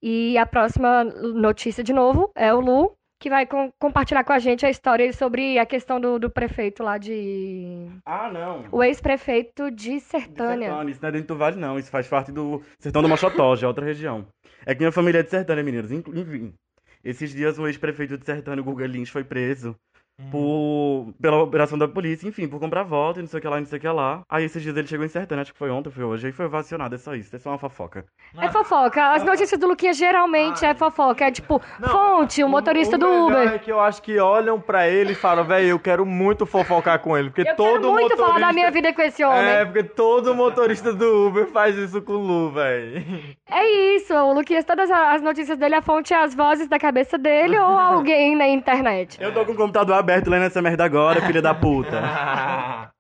E a próxima notícia, de novo, é o Lu, que vai com- compartilhar com a gente a história sobre a questão do, do prefeito lá de. Ah, não. O ex-prefeito de Sertânia. Sertânia, isso não é dentro do Vale, não. Isso faz parte do Sertão do Mochotó, já é outra região. É que minha família é de Sertânia, meninos. Inclu- Enfim, esses dias o ex-prefeito de Sertânia, o Guga Lins, foi preso por, pela operação da polícia, enfim, por comprar voto e não sei o que lá, não sei o que lá. Aí esses dias ele chegou insertando, acho que foi ontem, foi hoje, aí foi vacionado, é só isso, é só uma fofoca. É fofoca. As notícias do Luquinha geralmente é fofoca. É tipo, Não, fonte, o motorista do melhor Uber. É que eu acho que olham pra ele e falam, velho, eu quero muito fofocar com ele. Porque Eu todo quero muito motorista... falar da minha vida com esse homem. É, porque todo motorista do Uber faz isso com o Lu, velho. É isso, o Luquinhas, todas as notícias dele, a fonte é as vozes da cabeça dele ou alguém na internet. Eu tô com o computador aberto lendo essa merda agora, filha da puta.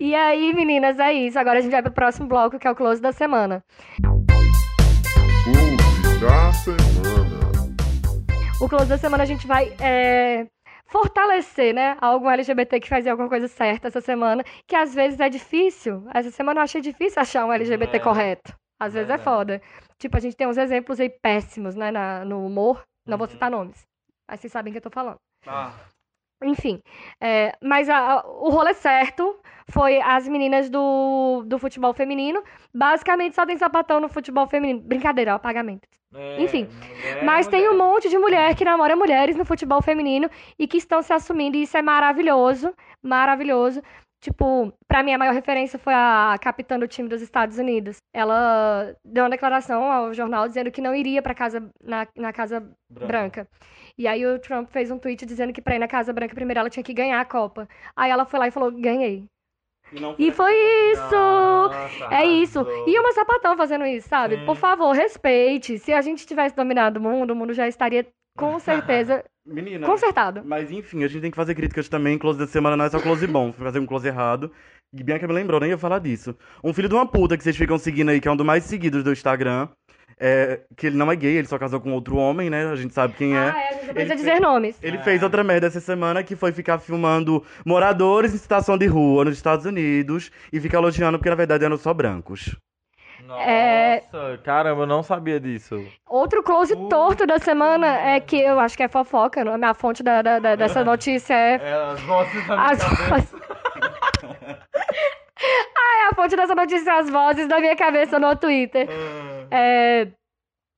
E aí, meninas, é isso. Agora a gente vai pro próximo bloco, que é o close da semana. Clube da semana. O close da semana a gente vai é, fortalecer, né? Algum LGBT que fazia alguma coisa certa essa semana, que às vezes é difícil. Essa semana eu achei difícil achar um LGBT É. correto. Às vezes é Verdade. foda. Tipo, a gente tem uns exemplos aí péssimos, né? na- no humor. Não vou citar nomes. Mas vocês sabem o que eu tô falando. Enfim, é, mas a- a- o rolê certo foi as meninas do, do futebol feminino. Basicamente só tem sapatão no futebol feminino. Brincadeira, é o pagamento. Enfim, Mas tem um monte de mulher que namora mulheres no futebol feminino e que estão se assumindo, e isso é maravilhoso, maravilhoso. Tipo, pra mim a maior referência foi a capitã do time dos Estados Unidos. Ela deu uma declaração ao jornal dizendo que não iria pra casa na, na Casa Branca. E aí o Trump fez um tweet dizendo que pra ir na Casa Branca primeiro ela tinha que ganhar a Copa. Aí ela foi lá e falou: "Ganhei". E foi isso. É isso. E uma sapatão fazendo isso, sabe? Sim. Por favor, respeite. Se a gente tivesse dominado o mundo, o mundo já estaria com certeza Menina. consertado. Mas enfim, a gente tem que fazer críticas também. Close da semana não é só close bom. Fazer um close errado. E Bianca me lembrou, nem ia falar disso. Um filho de uma puta que vocês ficam seguindo aí, que é um dos mais seguidos do Instagram. É, que ele não é gay, ele só casou com outro homem, né? A gente sabe quem é. Ah, é, a gente não precisa Ele dizer nomes. Ele fez outra merda essa semana que foi ficar filmando moradores em situação de rua nos Estados Unidos e ficar elogiando porque na verdade eram só brancos. Nossa, É- caramba, eu não sabia disso. Outro close Uh. torto da semana é que eu acho que é fofoca. A minha fonte da, da- da- dessa notícia é. É, as vozes da As ah, é a fonte dessa notícia é as vozes da minha cabeça no Twitter. É.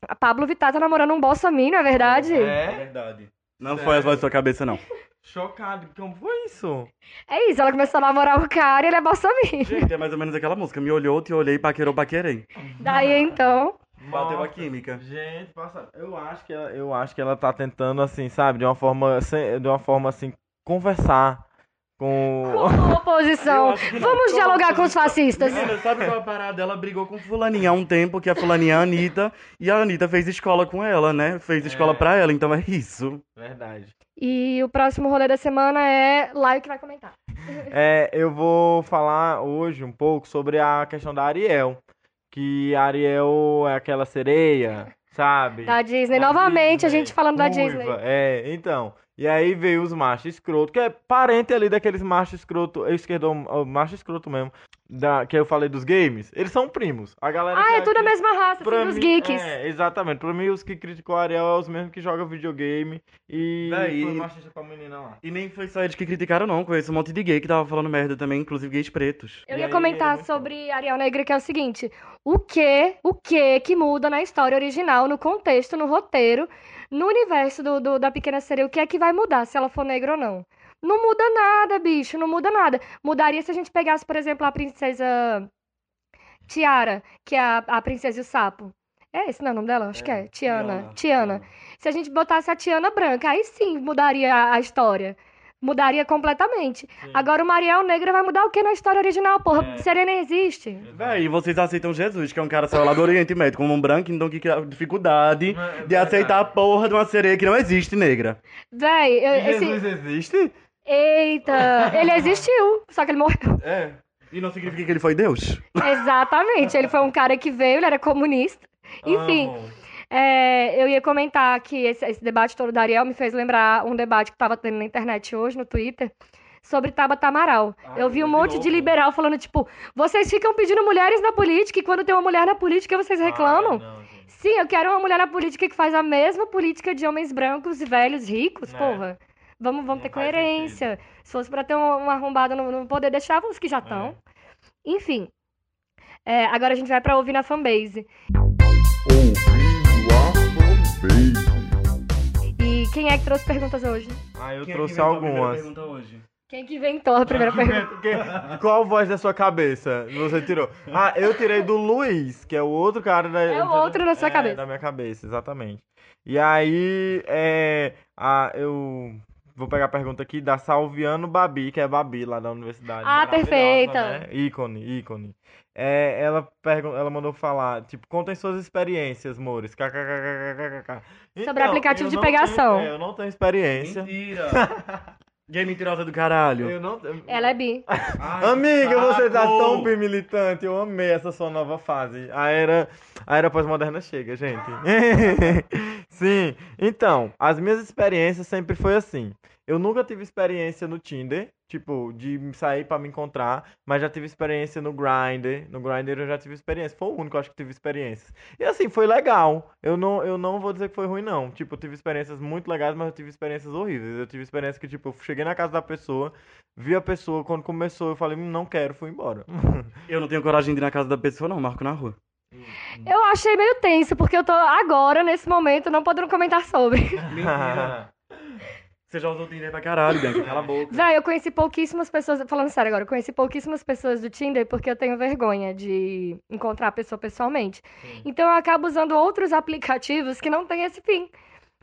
A Pablo Vittar tá namorando um bolsominion, é verdade? É? verdade. Não foi as vozes da sua cabeça, não. Chocado, como foi isso? É isso, ela começou a namorar um cara e ele é bolsominion. Gente, é mais ou menos aquela música. Me olhou, te olhei, paquerou, paquerei. Daí então. Bateu a química. Gente, passa. Eu acho que ela, eu acho que ela tá tentando assim, sabe, de uma forma, de uma forma assim, conversar com Com oposição. Vamos dialogar com os fascistas. Menina, sabe qual é a parada? Ela brigou com fulaninha há um tempo, que a fulaninha é a Anitta, e a Anitta fez escola com ela, né? Fez escola pra ela, então é isso. Verdade. E o próximo rolê da semana é Laio que vai comentar. É, eu vou falar hoje um pouco sobre a questão da Ariel. Que a Ariel é aquela sereia, sabe? Da Disney. Da Novamente a Disney, gente falando da Disney. É, então. E aí veio os machos escroto, que é parente ali daqueles machos escroto, esquerdo, macho escroto mesmo, da, que eu falei dos games. Eles são primos. A galera Ah, é tudo a que- mesma raça, assim, dos geeks. É, exatamente. Pra mim, os que criticou a Ariel é os mesmos que jogam videogame e Véi, foi e- machista com a menina lá. E nem foi só eles que criticaram, não. Conheço um monte de gay que tava falando merda também, inclusive gays pretos. Eu E ia aí, comentar é sobre Ariel Negra, que é o seguinte: o que, o que que muda na história original, no contexto, no roteiro, no universo do, do- da Pequena Sereia? O que é que vai mudar se ela for negra ou não? Não muda nada, bicho, não muda nada. Mudaria se a gente pegasse, por exemplo, a princesa Tiara, que é a, a princesa e o sapo. É esse não é o nome dela? Acho que é. Tiana. Tiana. Se a gente botasse a Tiana branca, aí sim mudaria a, a história. Mudaria completamente. Agora o Mariel Negra vai mudar o que na história original, porra? É. Serena existe. Véi, e vocês aceitam Jesus, que é um cara saiu lá do Oriente Médio como um branco, então que cria dificuldade É de aceitar a porra de uma sereia que não existe negra. Véi, eu- E esse. Jesus existe? Eita! Ele existiu, só que ele morreu. É. E não significa que ele foi Deus? Exatamente. Ele foi um cara que veio, ele era comunista. Enfim, Amo. É, eu ia comentar que esse, esse debate todo da Ariel me fez lembrar um debate que tava tendo na internet hoje, no Twitter, sobre Tabata Amaral. Ah, eu vi um monte de liberal falando, tipo, vocês ficam pedindo mulheres na política e quando tem uma mulher na política vocês reclamam? Ah, não. Sim, eu quero uma mulher na política que faz a mesma política de homens brancos e velhos ricos, É. porra. Vamos, vamos Não ter coerência. Se fosse pra ter uma, uma arrombada no, no poder, deixava os que já É. estão. Enfim. É, agora a gente vai pra ouvir na fanbase. E quem Quem é que trouxe perguntas hoje? Ah, eu Quem é que trouxe primeira algumas. Quem que inventou a primeira pergunta? Que- Qual voz da sua cabeça você tirou? Ah, eu tirei do Luiz, que é o outro cara da. É o outro na sua É, cabeça. Da minha cabeça, exatamente. E aí, é. A, eu vou pegar a pergunta aqui da Salviano Babi, que é Babi lá da universidade. Ah, perfeita. Né? Ícone, ícone. É, ela, pergun ela mandou falar, tipo, contem suas experiências, Mores. KKKKKK. Sobre aplicativo eu de não pegação. tenho- é, eu não tenho experiência. Mentira! Gay mentirosa do caralho. Eu não, Ela é bi. Ai, Amiga, que você tá saco! tão bem militante. Eu amei essa sua nova fase. A era, a era pós-moderna chega, gente. Sim. Então, as minhas experiências sempre foi assim. Eu nunca tive experiência no Tinder, tipo, de sair pra me encontrar, mas já tive experiência no Grindr. No Grindr eu já tive experiência. Foi o único, acho que tive experiências. E assim, foi legal. Eu não, eu não vou dizer que foi ruim, não. Tipo, eu tive experiências muito legais, mas eu tive experiências horríveis. Eu tive experiência que, tipo, eu cheguei na casa da pessoa, vi a pessoa, quando começou, eu falei, "Hum, não quero, fui embora. Eu não tenho coragem de ir na casa da pessoa, não, marco na rua. Eu achei meio tenso, porque eu tô agora, nesse momento, não podendo comentar sobre. Você já usou o Tinder pra caralho, Bianca, cala a boca. Véi, eu conheci pouquíssimas pessoas, falando sério agora, eu conheci pouquíssimas pessoas do Tinder porque eu tenho vergonha de encontrar a pessoa pessoalmente. Então eu acabo usando outros aplicativos que não têm esse fim.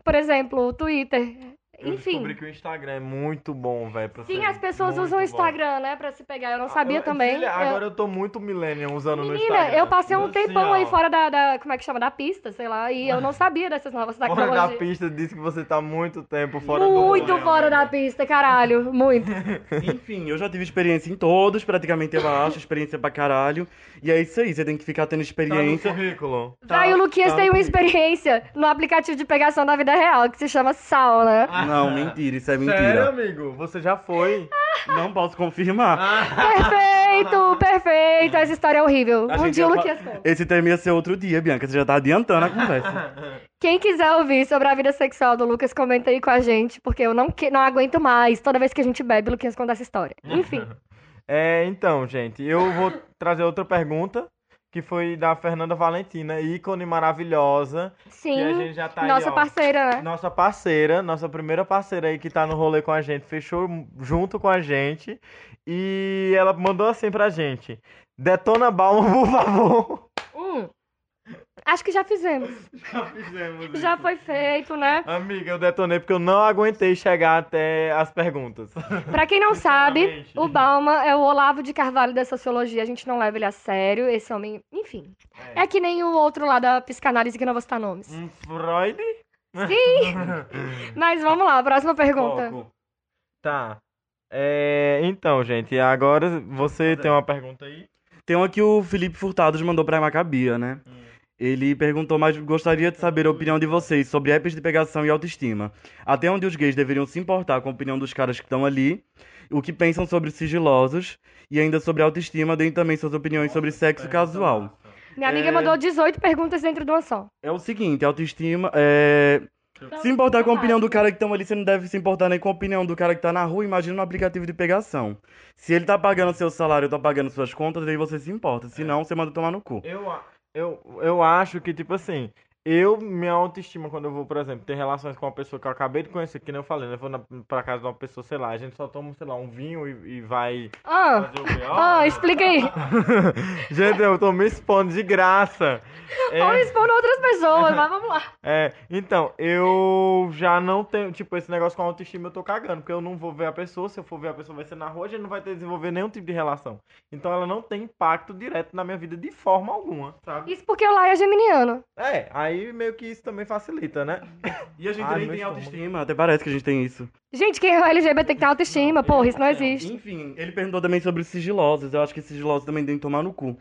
Por exemplo, o Twitter. Eu descobri Enfim. que o Instagram é muito bom, velho. Sim, as pessoas muito usam o bom. Instagram, né, pra se pegar. Eu não Ah, sabia eu- também. filha, Eu- agora eu tô muito millennium usando no Menina, Instagram. eu passei um Assim, tempão aí fora da, da- Como é que chama? Da pista, sei lá. E eu não sabia dessas novas Fora da tecnologias. pista, disse que você tá muito tempo fora do Muito fora da amiga. pista, caralho. Muito. Enfim, eu já tive experiência em todos, praticamente eu acho, experiência pra caralho. E é isso aí, você tem que ficar tendo Tá no experiência. currículo. Tá, Véi, o Luquinhas tá tem uma no experiência no aplicativo de pegação da vida real, que se chama Sal, né? Não, mentira, isso é Sério, mentira. amigo? Você já foi? Não posso confirmar. Perfeito, perfeito. Essa história é horrível. A Um gente dia o ia Luquinhas conta. Esse tema ia ser outro dia, Bianca, você já tá adiantando a conversa. Quem quiser ouvir sobre a vida sexual do Lucas, comenta aí com a gente, porque eu não, que- não aguento mais. Toda vez que a gente bebe, o Luquinhas conta essa história. Enfim. É, então, gente, eu vou trazer outra pergunta, que foi da Fernanda Valentina, ícone maravilhosa. Que a Sim, gente já tá aí, nossa ó, parceira, né? Nossa parceira, nossa primeira parceira aí que tá no rolê com a gente, fechou junto com a gente. E ela mandou assim pra gente: Detona Balma, por favor. Hum. Acho que já fizemos. Já fizemos Já foi feito, né? Amiga, eu detonei porque eu não aguentei chegar até as perguntas. Pra quem não sabe, o Balma é o Olavo de Carvalho da sociologia. A gente não leva ele a sério. Esse homem, enfim. É que nem o outro lá da psicanálise que não vou citar nomes. Um Freud? Sim! Mas vamos lá, próxima pergunta. Foco. Tá. É, então, gente, agora você tem uma pergunta aí? Tem uma que o Felipe Furtados mandou pra Macabia, né? Ele perguntou, mas gostaria de saber a opinião de vocês sobre apps de pegação e autoestima. Até onde os gays deveriam se importar com a opinião dos caras que estão ali, o que pensam sobre os sigilosos e ainda sobre autoestima, deem também suas opiniões sobre sexo casual. Minha amiga É. mandou 18 perguntas dentro de uma só. É o seguinte, autoestima é. Se importar com a opinião do cara que estão ali, você não deve se importar nem com a opinião do cara que tá na rua, imagina no aplicativo de pegação. Se ele tá pagando seu salário, tá pagando suas contas, aí você se importa. Se não, você manda tomar no cu. Eu, eu, eu acho que, tipo assim, eu, minha autoestima, quando eu vou, por exemplo, ter relações com uma pessoa que eu acabei de conhecer, que nem eu falei, né? Eu vou na, pra casa de uma pessoa, sei lá, a gente só toma, sei lá, um vinho e, e vai Ah, fazer o B.O. ah, explica aí. gente, eu tô me expondo de graça. É, Ou expondo outras pessoas, mas vamos lá. É, então, eu já não tenho, tipo, esse negócio com autoestima eu tô cagando, porque eu não vou ver a pessoa, se eu for ver a pessoa vai ser na rua, a gente não vai ter desenvolver nenhum tipo de relação. Então ela não tem impacto direto na minha vida de forma alguma, sabe? Isso porque o Lai é geminiano. É, aí meio que isso também facilita, né? E a gente Ai, nem meu tem estômago. autoestima, até parece que a gente tem isso. Gente, quem é LGBT tem que ter autoestima. Porra, isso não existe. Enfim, ele perguntou também sobre os sigilosos. Eu acho que sigilosos também tem que tomar no cu.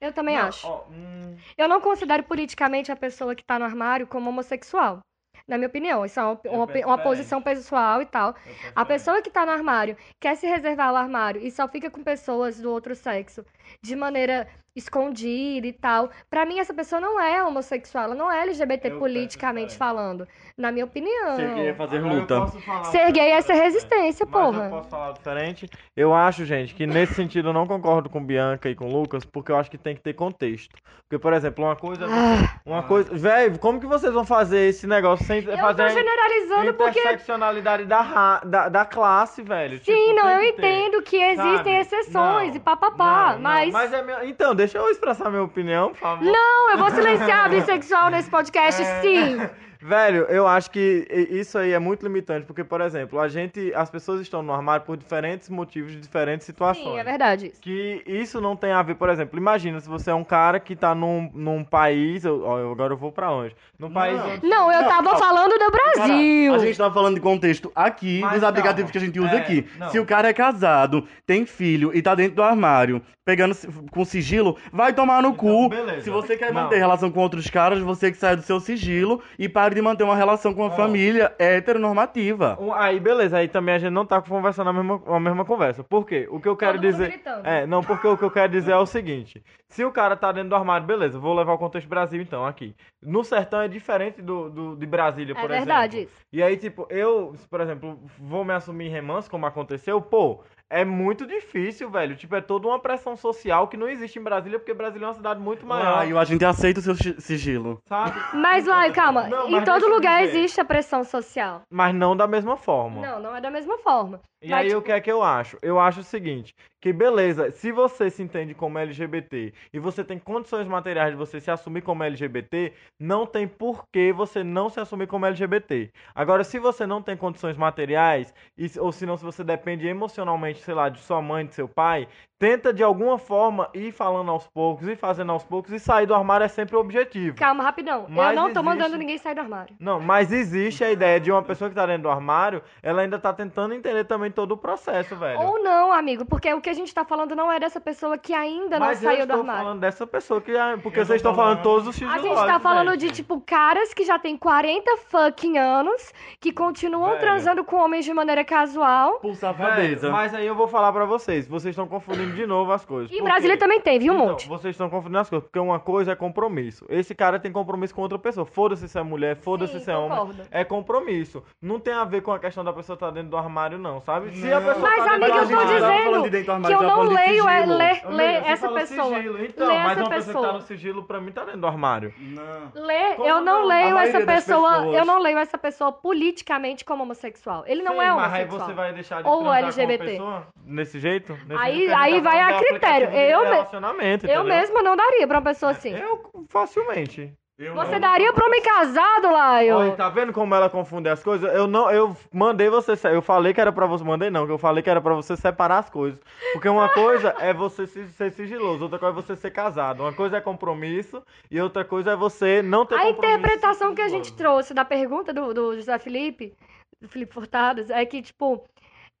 Eu também Não, acho. ó, hum, Eu não considero politicamente a pessoa que tá no armário como homossexual. Na minha opinião, isso é uma, uma, uma posição pessoal e tal. A pessoa que tá no armário quer se reservar ao armário e só fica com pessoas do outro sexo de maneira escondida e tal. Pra mim, essa pessoa não é homossexual, ela não é LGBT Eu politicamente penso falando. Na minha opinião. Você queria fazer Agora eu luta. Ser gay é ser resistência, Mas eu porra. posso falar diferente. Eu acho, gente, que nesse sentido eu não concordo com Bianca e com Lucas, porque eu acho que tem que ter contexto. Porque, por exemplo, uma coisa. Ah, Uma coisa. Velho, como que vocês vão fazer esse negócio sem eu fazer tô a generalizando porque. interseccionalidade da, ra- da, da classe, velho? Sim, Tipo, não, eu que entendo que existem sabe? exceções Não, e papapá, não, não, mas. é minha- Então, deixa eu expressar minha opinião, por favor. Não, eu vou silenciar a bissexual nesse podcast, É. sim. Velho, eu acho que isso aí é muito limitante, porque, por exemplo, a gente, as pessoas estão no armário por diferentes motivos, de diferentes situações. Sim, é verdade. isso. Que isso não tem a ver, por exemplo, imagina se você é um cara que tá num, num país, eu, ó, agora eu vou pra onde? Num país onde... Não, eu Não, tava não. falando do Brasil. A gente tá falando de contexto aqui, Mas dos calma. aplicativos que a gente usa É, aqui. não. Se o cara é casado, tem filho e tá dentro do armário, pegando com sigilo, vai tomar no Então, cu. beleza. Se você quer Não. manter relação com outros caras, você que sai do seu sigilo e pare de manter uma relação com uma Ó. família heteronormativa. Um- Aí, beleza, aí também a gente não tá conversando a mesma, a mesma conversa. Por quê? O que eu quero Todo dizer. É, não, porque o que eu quero dizer é o seguinte: se o cara tá dentro do armário, beleza, vou levar o contexto Brasil então aqui. No sertão é diferente do, do de Brasília, É por verdade exemplo. isso. E aí, tipo, eu, por exemplo, vou me assumir em remanso, como aconteceu, pô, é muito difícil, velho. Tipo, é toda uma pressão social que não existe em Brasília, porque Brasília é uma cidade muito maior. Ah, e a gente aceita o seu sigilo. Sabe? Mas, Laio, calma. Não, em mas todo deixa eu lugar dizer. existe a pressão social. Mas não da mesma forma. Não, não é da mesma forma. E Mas, aí tipo, o que é que eu acho? Eu acho o seguinte, que beleza, se você se entende como LGBT e você tem condições materiais de você se assumir como LGBT, não tem por que você não se assumir como LGBT. Agora, se você não tem condições materiais, e, ou se não, se você depende emocionalmente, sei lá, de sua mãe, de seu pai, tenta de alguma forma ir falando aos poucos, ir fazendo aos poucos, e sair do armário é sempre o objetivo. Calma, rapidão. Mas eu não tô existe- mandando ninguém sair do armário. Não, mas existe a ideia de uma pessoa que tá dentro do armário, ela ainda tá tentando entender também todo o processo, velho. Ou não, amigo, porque o que a gente tá falando não é dessa pessoa que ainda não Mas eu saiu do estou armário. falando dessa pessoa que. Porque Eu vocês estão falando falando- todos os A sigilógicos, gente tá falando gente. de, tipo, caras que já têm 40 fucking anos, que continuam Velho. transando com homens de maneira casual. Por safadeza. mas aí eu vou falar pra vocês. Vocês estão confundindo de novo as coisas. E em Brasília também tem, viu, um Então, monte? vocês estão confundindo as coisas. Porque uma coisa é compromisso. Esse cara tem compromisso com outra pessoa. Foda-se se é mulher, foda-se se é homem. É compromisso. Não tem a ver com a questão da pessoa estar dentro do armário, não, sabe? Se a Não. pessoa Mas, tá amiga, eu a tô gente armário- tava dizendo que eu não leio, é ler, ler você essa pessoa. Sigilo. Então, Ler mas essa uma pessoa que tá pessoa. no sigilo, pra mim, tá dentro do armário. Não. Ler, Como eu não, não? Leio essa pessoa, pessoas. eu não leio essa pessoa politicamente como homossexual. Ele não Sim, é Mas aí homossexual. você vai deixar de Ou LGBT. pessoa nesse jeito? Nesse Aí- jeito aí tá vai a é um critério. Eu Eu entendeu? mesma não daria pra uma pessoa assim. Eu facilmente. Eu Você não. daria pra homem casado, Laio? Olha, tá vendo como ela confunde as coisas? Eu não, eu mandei você, eu falei que era pra você, mandei não, que eu falei que era pra você separar as coisas. Porque uma coisa é você se- ser sigiloso, outra coisa é você ser casado. Uma coisa é compromisso e outra coisa é você não ter A compromisso. interpretação que a gente trouxe da pergunta do, do José Felipe, do Felipe Furtados, é que, tipo,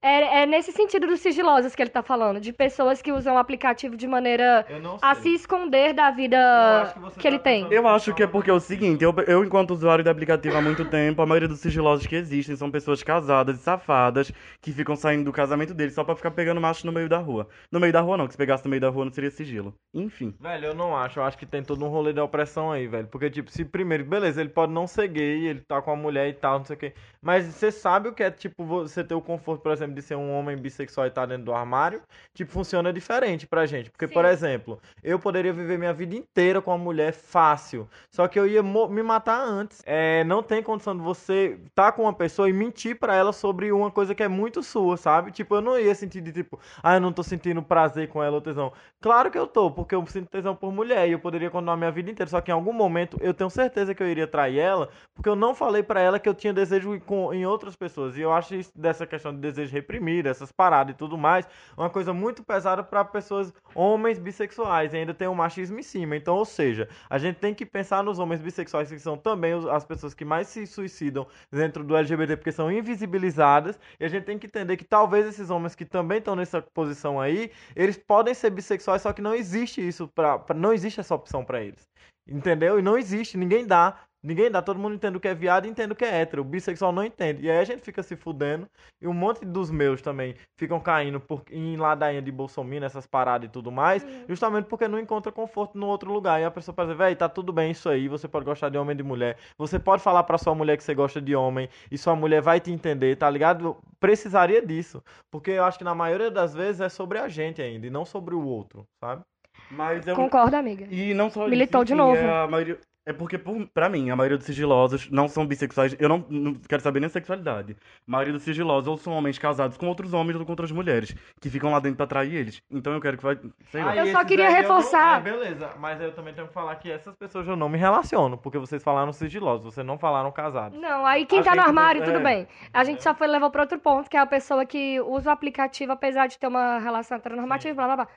é, é nesse sentido dos sigilosos que ele tá falando, de pessoas que usam o aplicativo de maneira a se esconder da vida que que ele tá tem. Eu acho que é porque é o seguinte, eu, eu enquanto usuário do aplicativo há muito tempo, a maioria dos sigilosos que existem são pessoas casadas e safadas que ficam saindo do casamento deles só pra ficar pegando macho no meio da rua. No meio da rua não, que se pegasse no meio da rua não seria sigilo. Enfim. Velho, eu não acho. Eu acho que tem todo um rolê de opressão aí, velho. Porque, tipo, se primeiro, beleza, ele pode não ser gay, ele tá com a mulher e tal, não sei o quê. Mas você sabe o que é, tipo, você ter o conforto, por exemplo, de ser um homem bissexual e estar dentro do armário? Tipo, funciona diferente pra gente. Porque, Sim. por exemplo, eu poderia viver minha vida inteira com uma mulher fácil. Só que eu ia me matar antes. É, não tem condição de você estar com uma pessoa e mentir pra ela sobre uma coisa que é muito sua, sabe? Tipo, eu não ia sentir de tipo, ah, eu não tô sentindo prazer com ela ou tesão. Claro que eu tô, porque eu sinto tesão por mulher e eu poderia continuar minha vida inteira. Só que em algum momento eu tenho certeza que eu iria trair ela, porque eu não falei pra ela que eu tinha desejo com, em outras pessoas. E eu acho isso dessa questão de desejo reprimido, essas paradas e tudo mais, uma coisa muito pesada pra pessoas, homens bissexuais. E ainda tem o machismo em cima. Então, ou seja, a gente tem que pensar nos homens bissexuais que são também as pessoas que mais se suicidam dentro do LGBT porque são invisibilizadas. E a gente tem que entender que talvez esses homens que também estão nessa posição aí, eles podem ser bissexuais, só que não existe isso pra- não existe essa opção pra eles. Entendeu? E não existe, ninguém dá. Ninguém dá, todo mundo entende o que é viado e entende o que é hétero. O bissexual não entende. E aí a gente fica se fudendo. E um monte dos meus também ficam caindo por, em ladainha de Bolsonaro, essas paradas e tudo mais. Justamente porque não encontra conforto no outro lugar. E a pessoa pode dizer, véi, tá tudo bem isso aí. Você pode gostar de homem e de mulher. Você pode falar pra sua mulher que você gosta de homem. E sua mulher vai te entender, tá ligado? Precisaria disso. Porque eu acho que na maioria das vezes é sobre a gente ainda. E não sobre o outro, sabe? Mas um- Concordo, amiga. E não só Militou isso, de enfim, novo. É, a maioria... é porque, por, pra mim, a maioria dos sigilosos não são bissexuais. Eu não, não quero saber nem a sexualidade. A maioria dos sigilosos ou são homens casados com outros homens ou com outras mulheres, que ficam lá dentro pra atrair eles. Então eu quero que vai. Sei lá. Aí Eu só queria reforçar. não- é, beleza, mas eu também tenho que falar que essas pessoas eu não me relaciono, porque vocês falaram sigilosos, vocês não falaram casados. Não, aí quem A tá no armário, é. tudo bem. A gente só foi levar pra outro ponto, que é a pessoa que usa o aplicativo, apesar de ter uma relação heteronormativa, blá blá blá.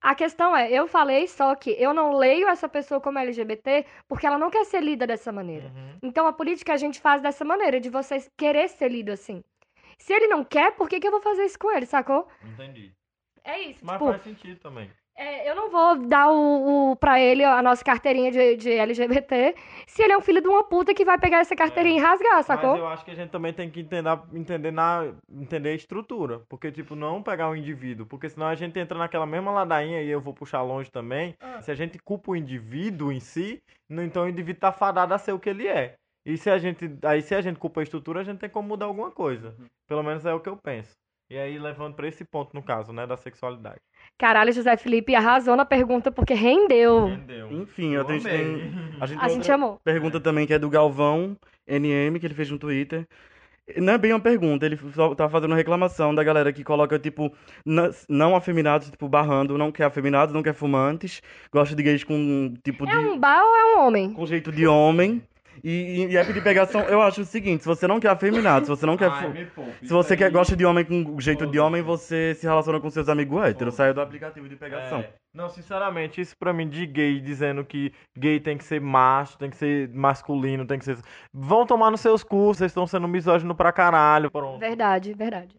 A questão é, eu falei só que eu não leio essa pessoa como LGBT porque ela não quer ser lida dessa maneira. Uhum. Então a política a gente faz dessa maneira, de você querer ser lido assim. Se ele não quer, por que, que eu vou fazer isso com ele, sacou? Entendi. É isso, Mas tipo, faz sentido também. É, eu não vou dar o, o, pra ele a nossa carteirinha de, de LGBT se ele é um filho de uma puta que vai pegar essa carteirinha e rasgar, sacou? Mas eu acho que a gente também tem que entender, entender, na, entender a estrutura. Porque, tipo, não pegar um indivíduo. Porque senão a gente entra naquela mesma ladainha e eu vou puxar longe também. Ah. Se a gente culpa o indivíduo em si, no- então o indivíduo tá fadado a ser o que ele é. E se a gente. Aí se a gente culpa a estrutura, a gente tem como mudar alguma coisa. Pelo menos é o que eu penso. E aí, levando pra esse ponto, no caso, né, da sexualidade. Caralho, José Felipe arrasou na pergunta porque rendeu. Entendeu? Enfim, a gente amei. tem. A gente, A gente amou. pergunta também que é do Galvão NM, que ele fez no Twitter. Não é bem uma pergunta, ele só tá fazendo uma reclamação da galera que coloca, tipo, não afeminados, tipo, barrando, não quer afeminados, não quer fumantes, gosta de gays com, tipo, de... É um bar ou é um homem? com jeito de homem. E, e, e é pedir pegação. Eu acho o seguinte: se você não quer afeminado, se você não quer. fu- Se você quer, gosta de homem com jeito de homem, você se relaciona com seus amigos héteros. Saia do aplicativo de pegação. É, não, sinceramente, isso pra mim de gay dizendo que gay tem que ser macho, tem que ser masculino, tem que ser. Vão tomar nos seus cursos, vocês estão sendo misógino pra caralho. Pronto. Verdade, verdade.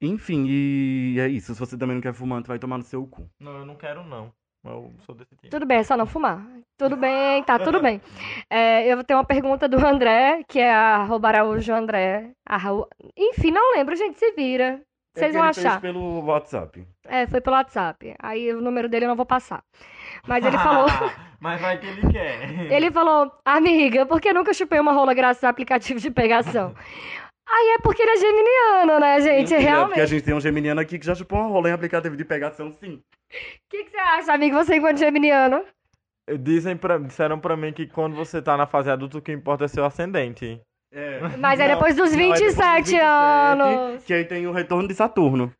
Enfim, e é isso. Se você também não quer fumante, vai tomar no seu cu. Não, eu não quero, não. Eu sou desse time. Tudo bem, é só não fumar. Tudo bem, tá tudo bem. É, eu tenho uma pergunta do André, que é arroba Araújo André. Arro... Enfim, não lembro, gente, se vira. Vocês É que vão achar. Fez pelo WhatsApp. É, foi pelo WhatsApp. Aí o número dele eu não vou passar. Mas ele falou. Mas vai que ele quer. Ele falou, amiga, por que nunca chupei uma rola graças ao aplicativo de pegação? Aí é porque ele é geminiano, né, gente? Mentira, Porque a Realmente. gente tem um geminiano aqui que já chupou uma rola em aplicativo de pegação, sim. O que, que você acha, amigo? Você enquanto geminiano? Dizem pra, disseram pra mim que quando você tá na fase adulta, o que importa é seu ascendente. É. Mas é depois dos não, é depois dos 27 anos. Que aí tem o retorno de Saturno.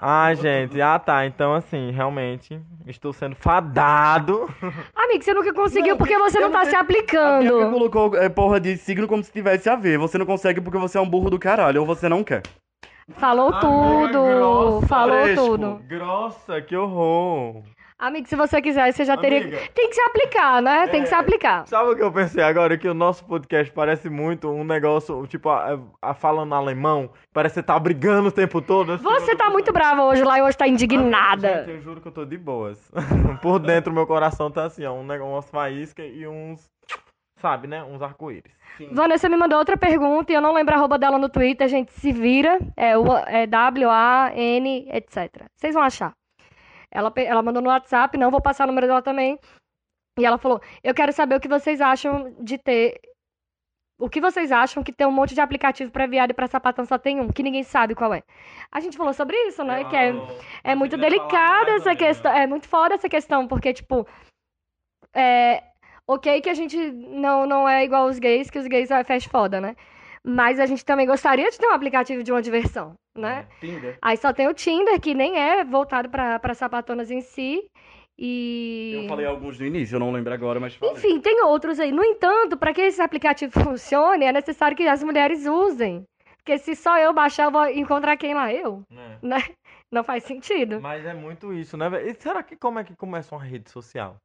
Ah, gente, ah tá. Então, assim, realmente, estou sendo fadado. Amigo, você nunca conseguiu Não, porque você eu não não tá sei- se A Bianca aplicando. colocou é, porra de signo como se tivesse a ver. Você não consegue porque você é um burro do caralho, ou você não quer. Falou Ah, tudo. grossa, falou fresco. tudo. Grossa, que horror. Amigo, se você quiser, você já teria. Amiga. Tem que se aplicar, né? Tem que se É. aplicar. Sabe o que eu pensei agora? Que o nosso podcast parece muito um negócio, tipo, a, a falando alemão. Parece que você tá brigando o tempo todo. Você tá muito brava hoje lá e hoje tá Gente, indignada. eu juro que eu tô de boas. Por dentro, meu coração tá assim, ó. Um negócio, umas faíscas e uns. Sabe, né? Uns arco-íris. Vanessa me mandou outra pergunta e eu não lembro a arroba dela no Twitter, gente. Se vira. É, é W-A-N, etc. Vocês vão achar. Ela, ela mandou no WhatsApp, não vou passar o número dela também. E ela falou: Eu quero saber o que vocês acham de ter. O que vocês acham que tem um monte de aplicativo pra viado e pra sapatão só tem um, que ninguém sabe qual é. A gente falou sobre isso, né? Que é, é muito delicada essa questão. É muito foda essa questão, porque, tipo. É. Ok que a gente não, não é igual os gays, que os gays é fast foda, né? Mas a gente também gostaria de ter um aplicativo de uma diversão, né? Tinder. Aí só tem o Tinder, que nem é voltado pra, pra sapatonas em si. E. Eu falei alguns no início, eu não lembro agora, mas falei. Enfim, tem outros aí. No entanto, para que esse aplicativo funcione, é necessário que as mulheres usem. Porque se só eu baixar, eu vou encontrar quem lá? Eu, É. né? Não faz sentido. Mas é muito isso, né? E será que como é que começa uma rede social?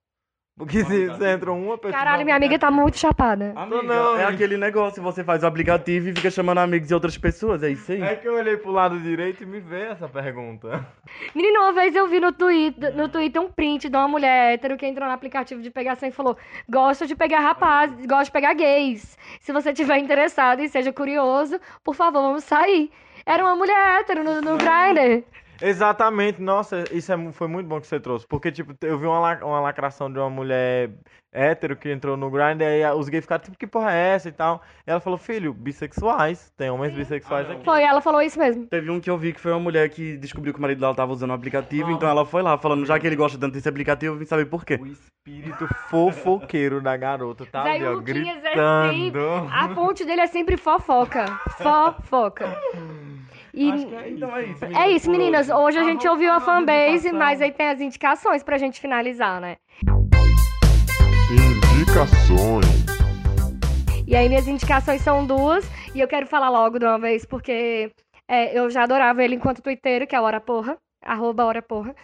Porque se, se entra uma pessoa. Caralho, minha amiga tá muito chapada. Amiga, não, é aquele negócio, você faz o aplicativo e fica chamando amigos de outras pessoas, é isso aí? É que eu olhei pro lado direito e me veio essa pergunta. Menina, uma vez eu vi no Twitter, no Twitter um print de uma mulher hétero que entrou no aplicativo de pegação e falou: Gosto de pegar rapazes, gosto de pegar gays. Se você tiver interessado e seja curioso, por favor, vamos sair. Era uma mulher hétero no, no Grindr. Exatamente, nossa, isso é foi muito bom que você trouxe. Porque, tipo, eu vi uma, uma lacração de uma mulher hétero que entrou no Grindr, e aí os gays ficaram, tipo, que porra é essa e tal. E ela falou, filho, bissexuais, tem homens bissexuais aqui. Foi, ela falou isso mesmo. Teve um que eu vi que foi uma mulher que descobriu que o marido dela tava usando o aplicativo, então ela foi lá falando, já que ele gosta tanto desse aplicativo, eu vim saber por quê. O espírito fofoqueiro da garota, tá ali, Daí o ó, é gritando. sempre. A fonte dele é sempre fofoca. Fofoca. E Acho que é, então é isso. é isso, meninas. Hoje a Ah, gente ouviu a fanbase, mas aí tem as indicações pra gente finalizar, né? Indicações. E aí minhas indicações são duas, e eu quero falar logo de uma vez, porque é, eu já adorava ele enquanto twitteiro, que é Hora Porra, arroba Hora Porra.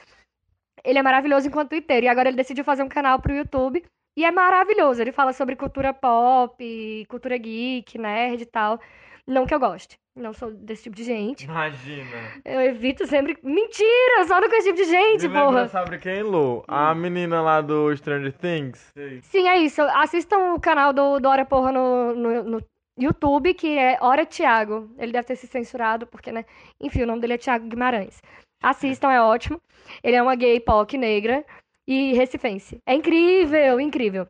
Ele é maravilhoso enquanto twitteiro, e agora ele decidiu fazer um canal pro YouTube, e é maravilhoso. Ele fala sobre cultura pop, cultura geek, nerd e tal. Não que eu goste, não sou desse tipo de gente. Imagina. Eu evito sempre. Mentira! Só não com esse tipo de gente, Me lembra, porra! sabe quem, Lu? A menina lá do Stranger Things. Sim, é isso. Assistam o canal do, do Hora Porra no, no, no YouTube, que é Hora Thiago. Ele deve ter se censurado, porque, né? Enfim, o nome dele é Thiago Guimarães. Assistam, é ótimo. Ele é uma gay POC negra e recifense. É incrível, incrível.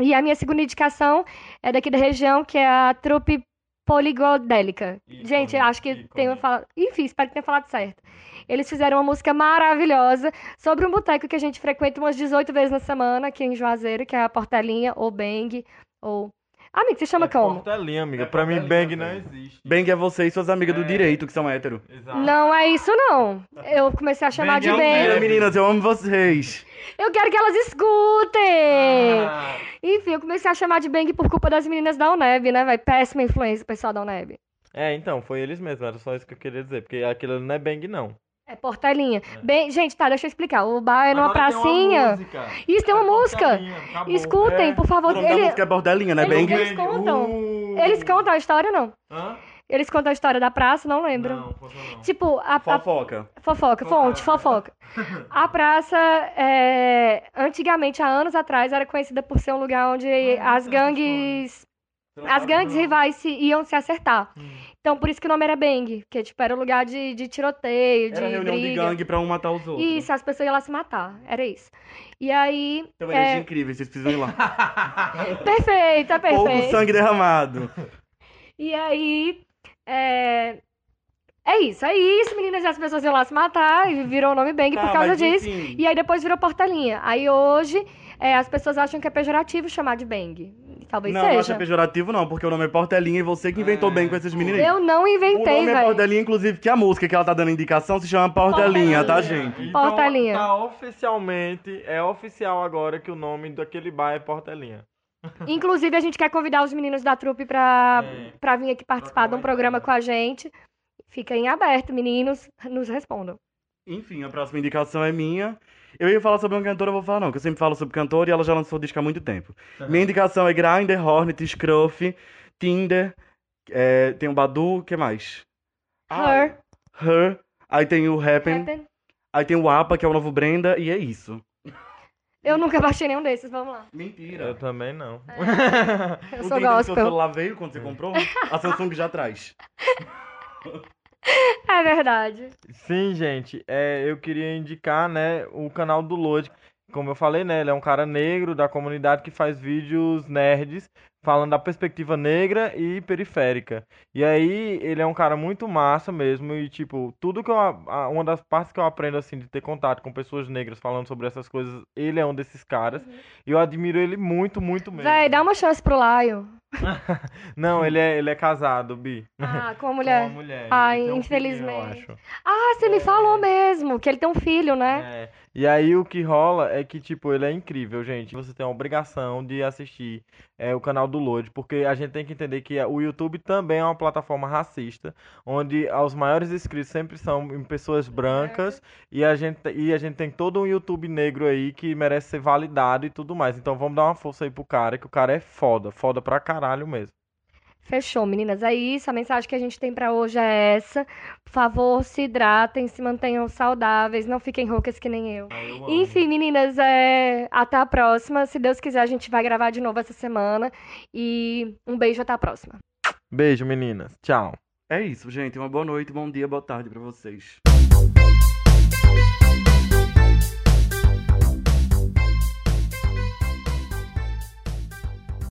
E a minha segunda indicação é daqui da região, que é a trupe poligodélica. Ícone, Gente, acho que ícone. tenho falado. Enfim, espero que tenha falado certo. Eles fizeram uma música maravilhosa sobre um boteco que a gente frequenta umas 18 vezes na semana aqui em Juazeiro, que é a Portelinha, ou Bang, ou. Amigo, você chama é como? Portelinha, amiga. É pra mim, Bang não velho. existe. Bang é você e suas amigas do É. direito, que são hétero. Exato. Não é isso, não. Eu comecei a chamar Bang de é um Bang. É. meninas, eu amo vocês. Eu quero que elas escutem. Ah, Enfim, eu comecei a chamar de Bang por culpa das meninas da UNEB, né, velho? Péssima influência, o pessoal da UNEB. É, então, foi eles mesmos, era só isso que eu queria dizer. Porque aquilo não é Bang, não. É Portelinha. Bem, gente, tá, deixa eu explicar. O bar é numa Agora tem uma pracinha. música. Isso, tem uma É música. Escutem, É. por favor. Ele- música é Bordelinha, né? Eles- Bang? eles contam. Uh. Eles contam a história, não? Hã? Eles contam a história da praça, não lembro. Não, não. Tipo, a, a- Fofoca. Fofoca, fonte, fofoca. A praça, é, antigamente, há anos atrás, era conhecida por ser um lugar onde as gangues. As gangues rivais se, iam se acertar. Hum. Então, por isso que o nome era Bang, porque, tipo, era um lugar de, de tiroteio, de Era reunião de briga. gangue pra um matar os outros. Isso, as pessoas iam lá se matar. Era isso. E aí. Então, é, incrível, vocês precisam ir lá. perfeito, é Pouco perfeito. sangue derramado. E aí. É... é isso, é isso, meninas. As pessoas iam lá se matar e virou o nome Bang por Tá, causa disso. enfim. E aí depois virou portelinha. Aí hoje é, as pessoas acham que é pejorativo chamar de Bang. Talvez Não, não seja. acha pejorativo não, porque o nome é Portelinha e você que inventou É, bem com esses meninos aí. Eu não O inventei, nome é velho. Portelinha, inclusive, que a música que ela tá dando indicação se chama Portelinha, tá, gente? Então, Portelinha. tá oficialmente, é oficial agora que o nome daquele bar é Portelinha. Inclusive, a gente quer convidar os meninos da trupe pra, É. pra vir aqui participar de um programa com a gente. Fica em aberto, meninos, nos respondam. Enfim, a próxima indicação é minha. Eu ia falar sobre uma cantora, eu vou falar não, que eu sempre falo sobre cantora e ela já lançou disco há muito tempo. Minha indicação é Grindr, Hornet, Scruff, Tinder, é, tem o Badu, o que mais? Ah, Her, Her, aí tem o Happen, Happen. aí tem o APA, que é o novo Brenda, e é isso. Eu nunca baixei nenhum desses, vamos lá. Mentira. Eu também não. Eu o sou gospel. celular veio quando você comprou? A Samsung já traz. É verdade. Sim, gente, é, eu queria indicar, né, o canal do Lodi. Como eu falei, né, ele é um cara negro da comunidade que faz vídeos nerds falando da perspectiva negra e periférica. E aí, ele é um cara muito massa mesmo e, tipo, tudo que eu... a- a- Uma das partes que eu aprendo, assim, de ter contato com pessoas negras falando sobre essas coisas, ele é um desses caras. E eu admiro ele muito, muito mesmo. Véi, dá uma chance pro Lion. Não, ele é, ele é casado, Bi. Ah, com a Com mulher. uma mulher. Ai, Ele um infelizmente. acho. Ah, você me falou mesmo, que ele tem um filho, né? É. E aí o que rola é que, tipo, ele é incrível, gente. Você tem a obrigação de assistir é, o canal do do load, porque a gente tem que entender que o YouTube também é uma plataforma racista, onde os maiores inscritos sempre são pessoas brancas e a gente e a gente tem todo um YouTube negro aí que merece ser validado e tudo mais. Então vamos dar uma força aí pro cara, que o cara é foda, foda pra caralho mesmo. Fechou, meninas. É isso. A mensagem que a gente tem pra hoje é essa. Por favor, se hidratem, se mantenham saudáveis, não fiquem roucas que nem eu. Enfim, meninas, é... até a próxima. Se Deus quiser, a gente vai gravar de novo essa semana. E um beijo, até a próxima. Beijo, meninas. Tchau. É isso, gente. Uma boa noite, bom dia, boa tarde pra vocês.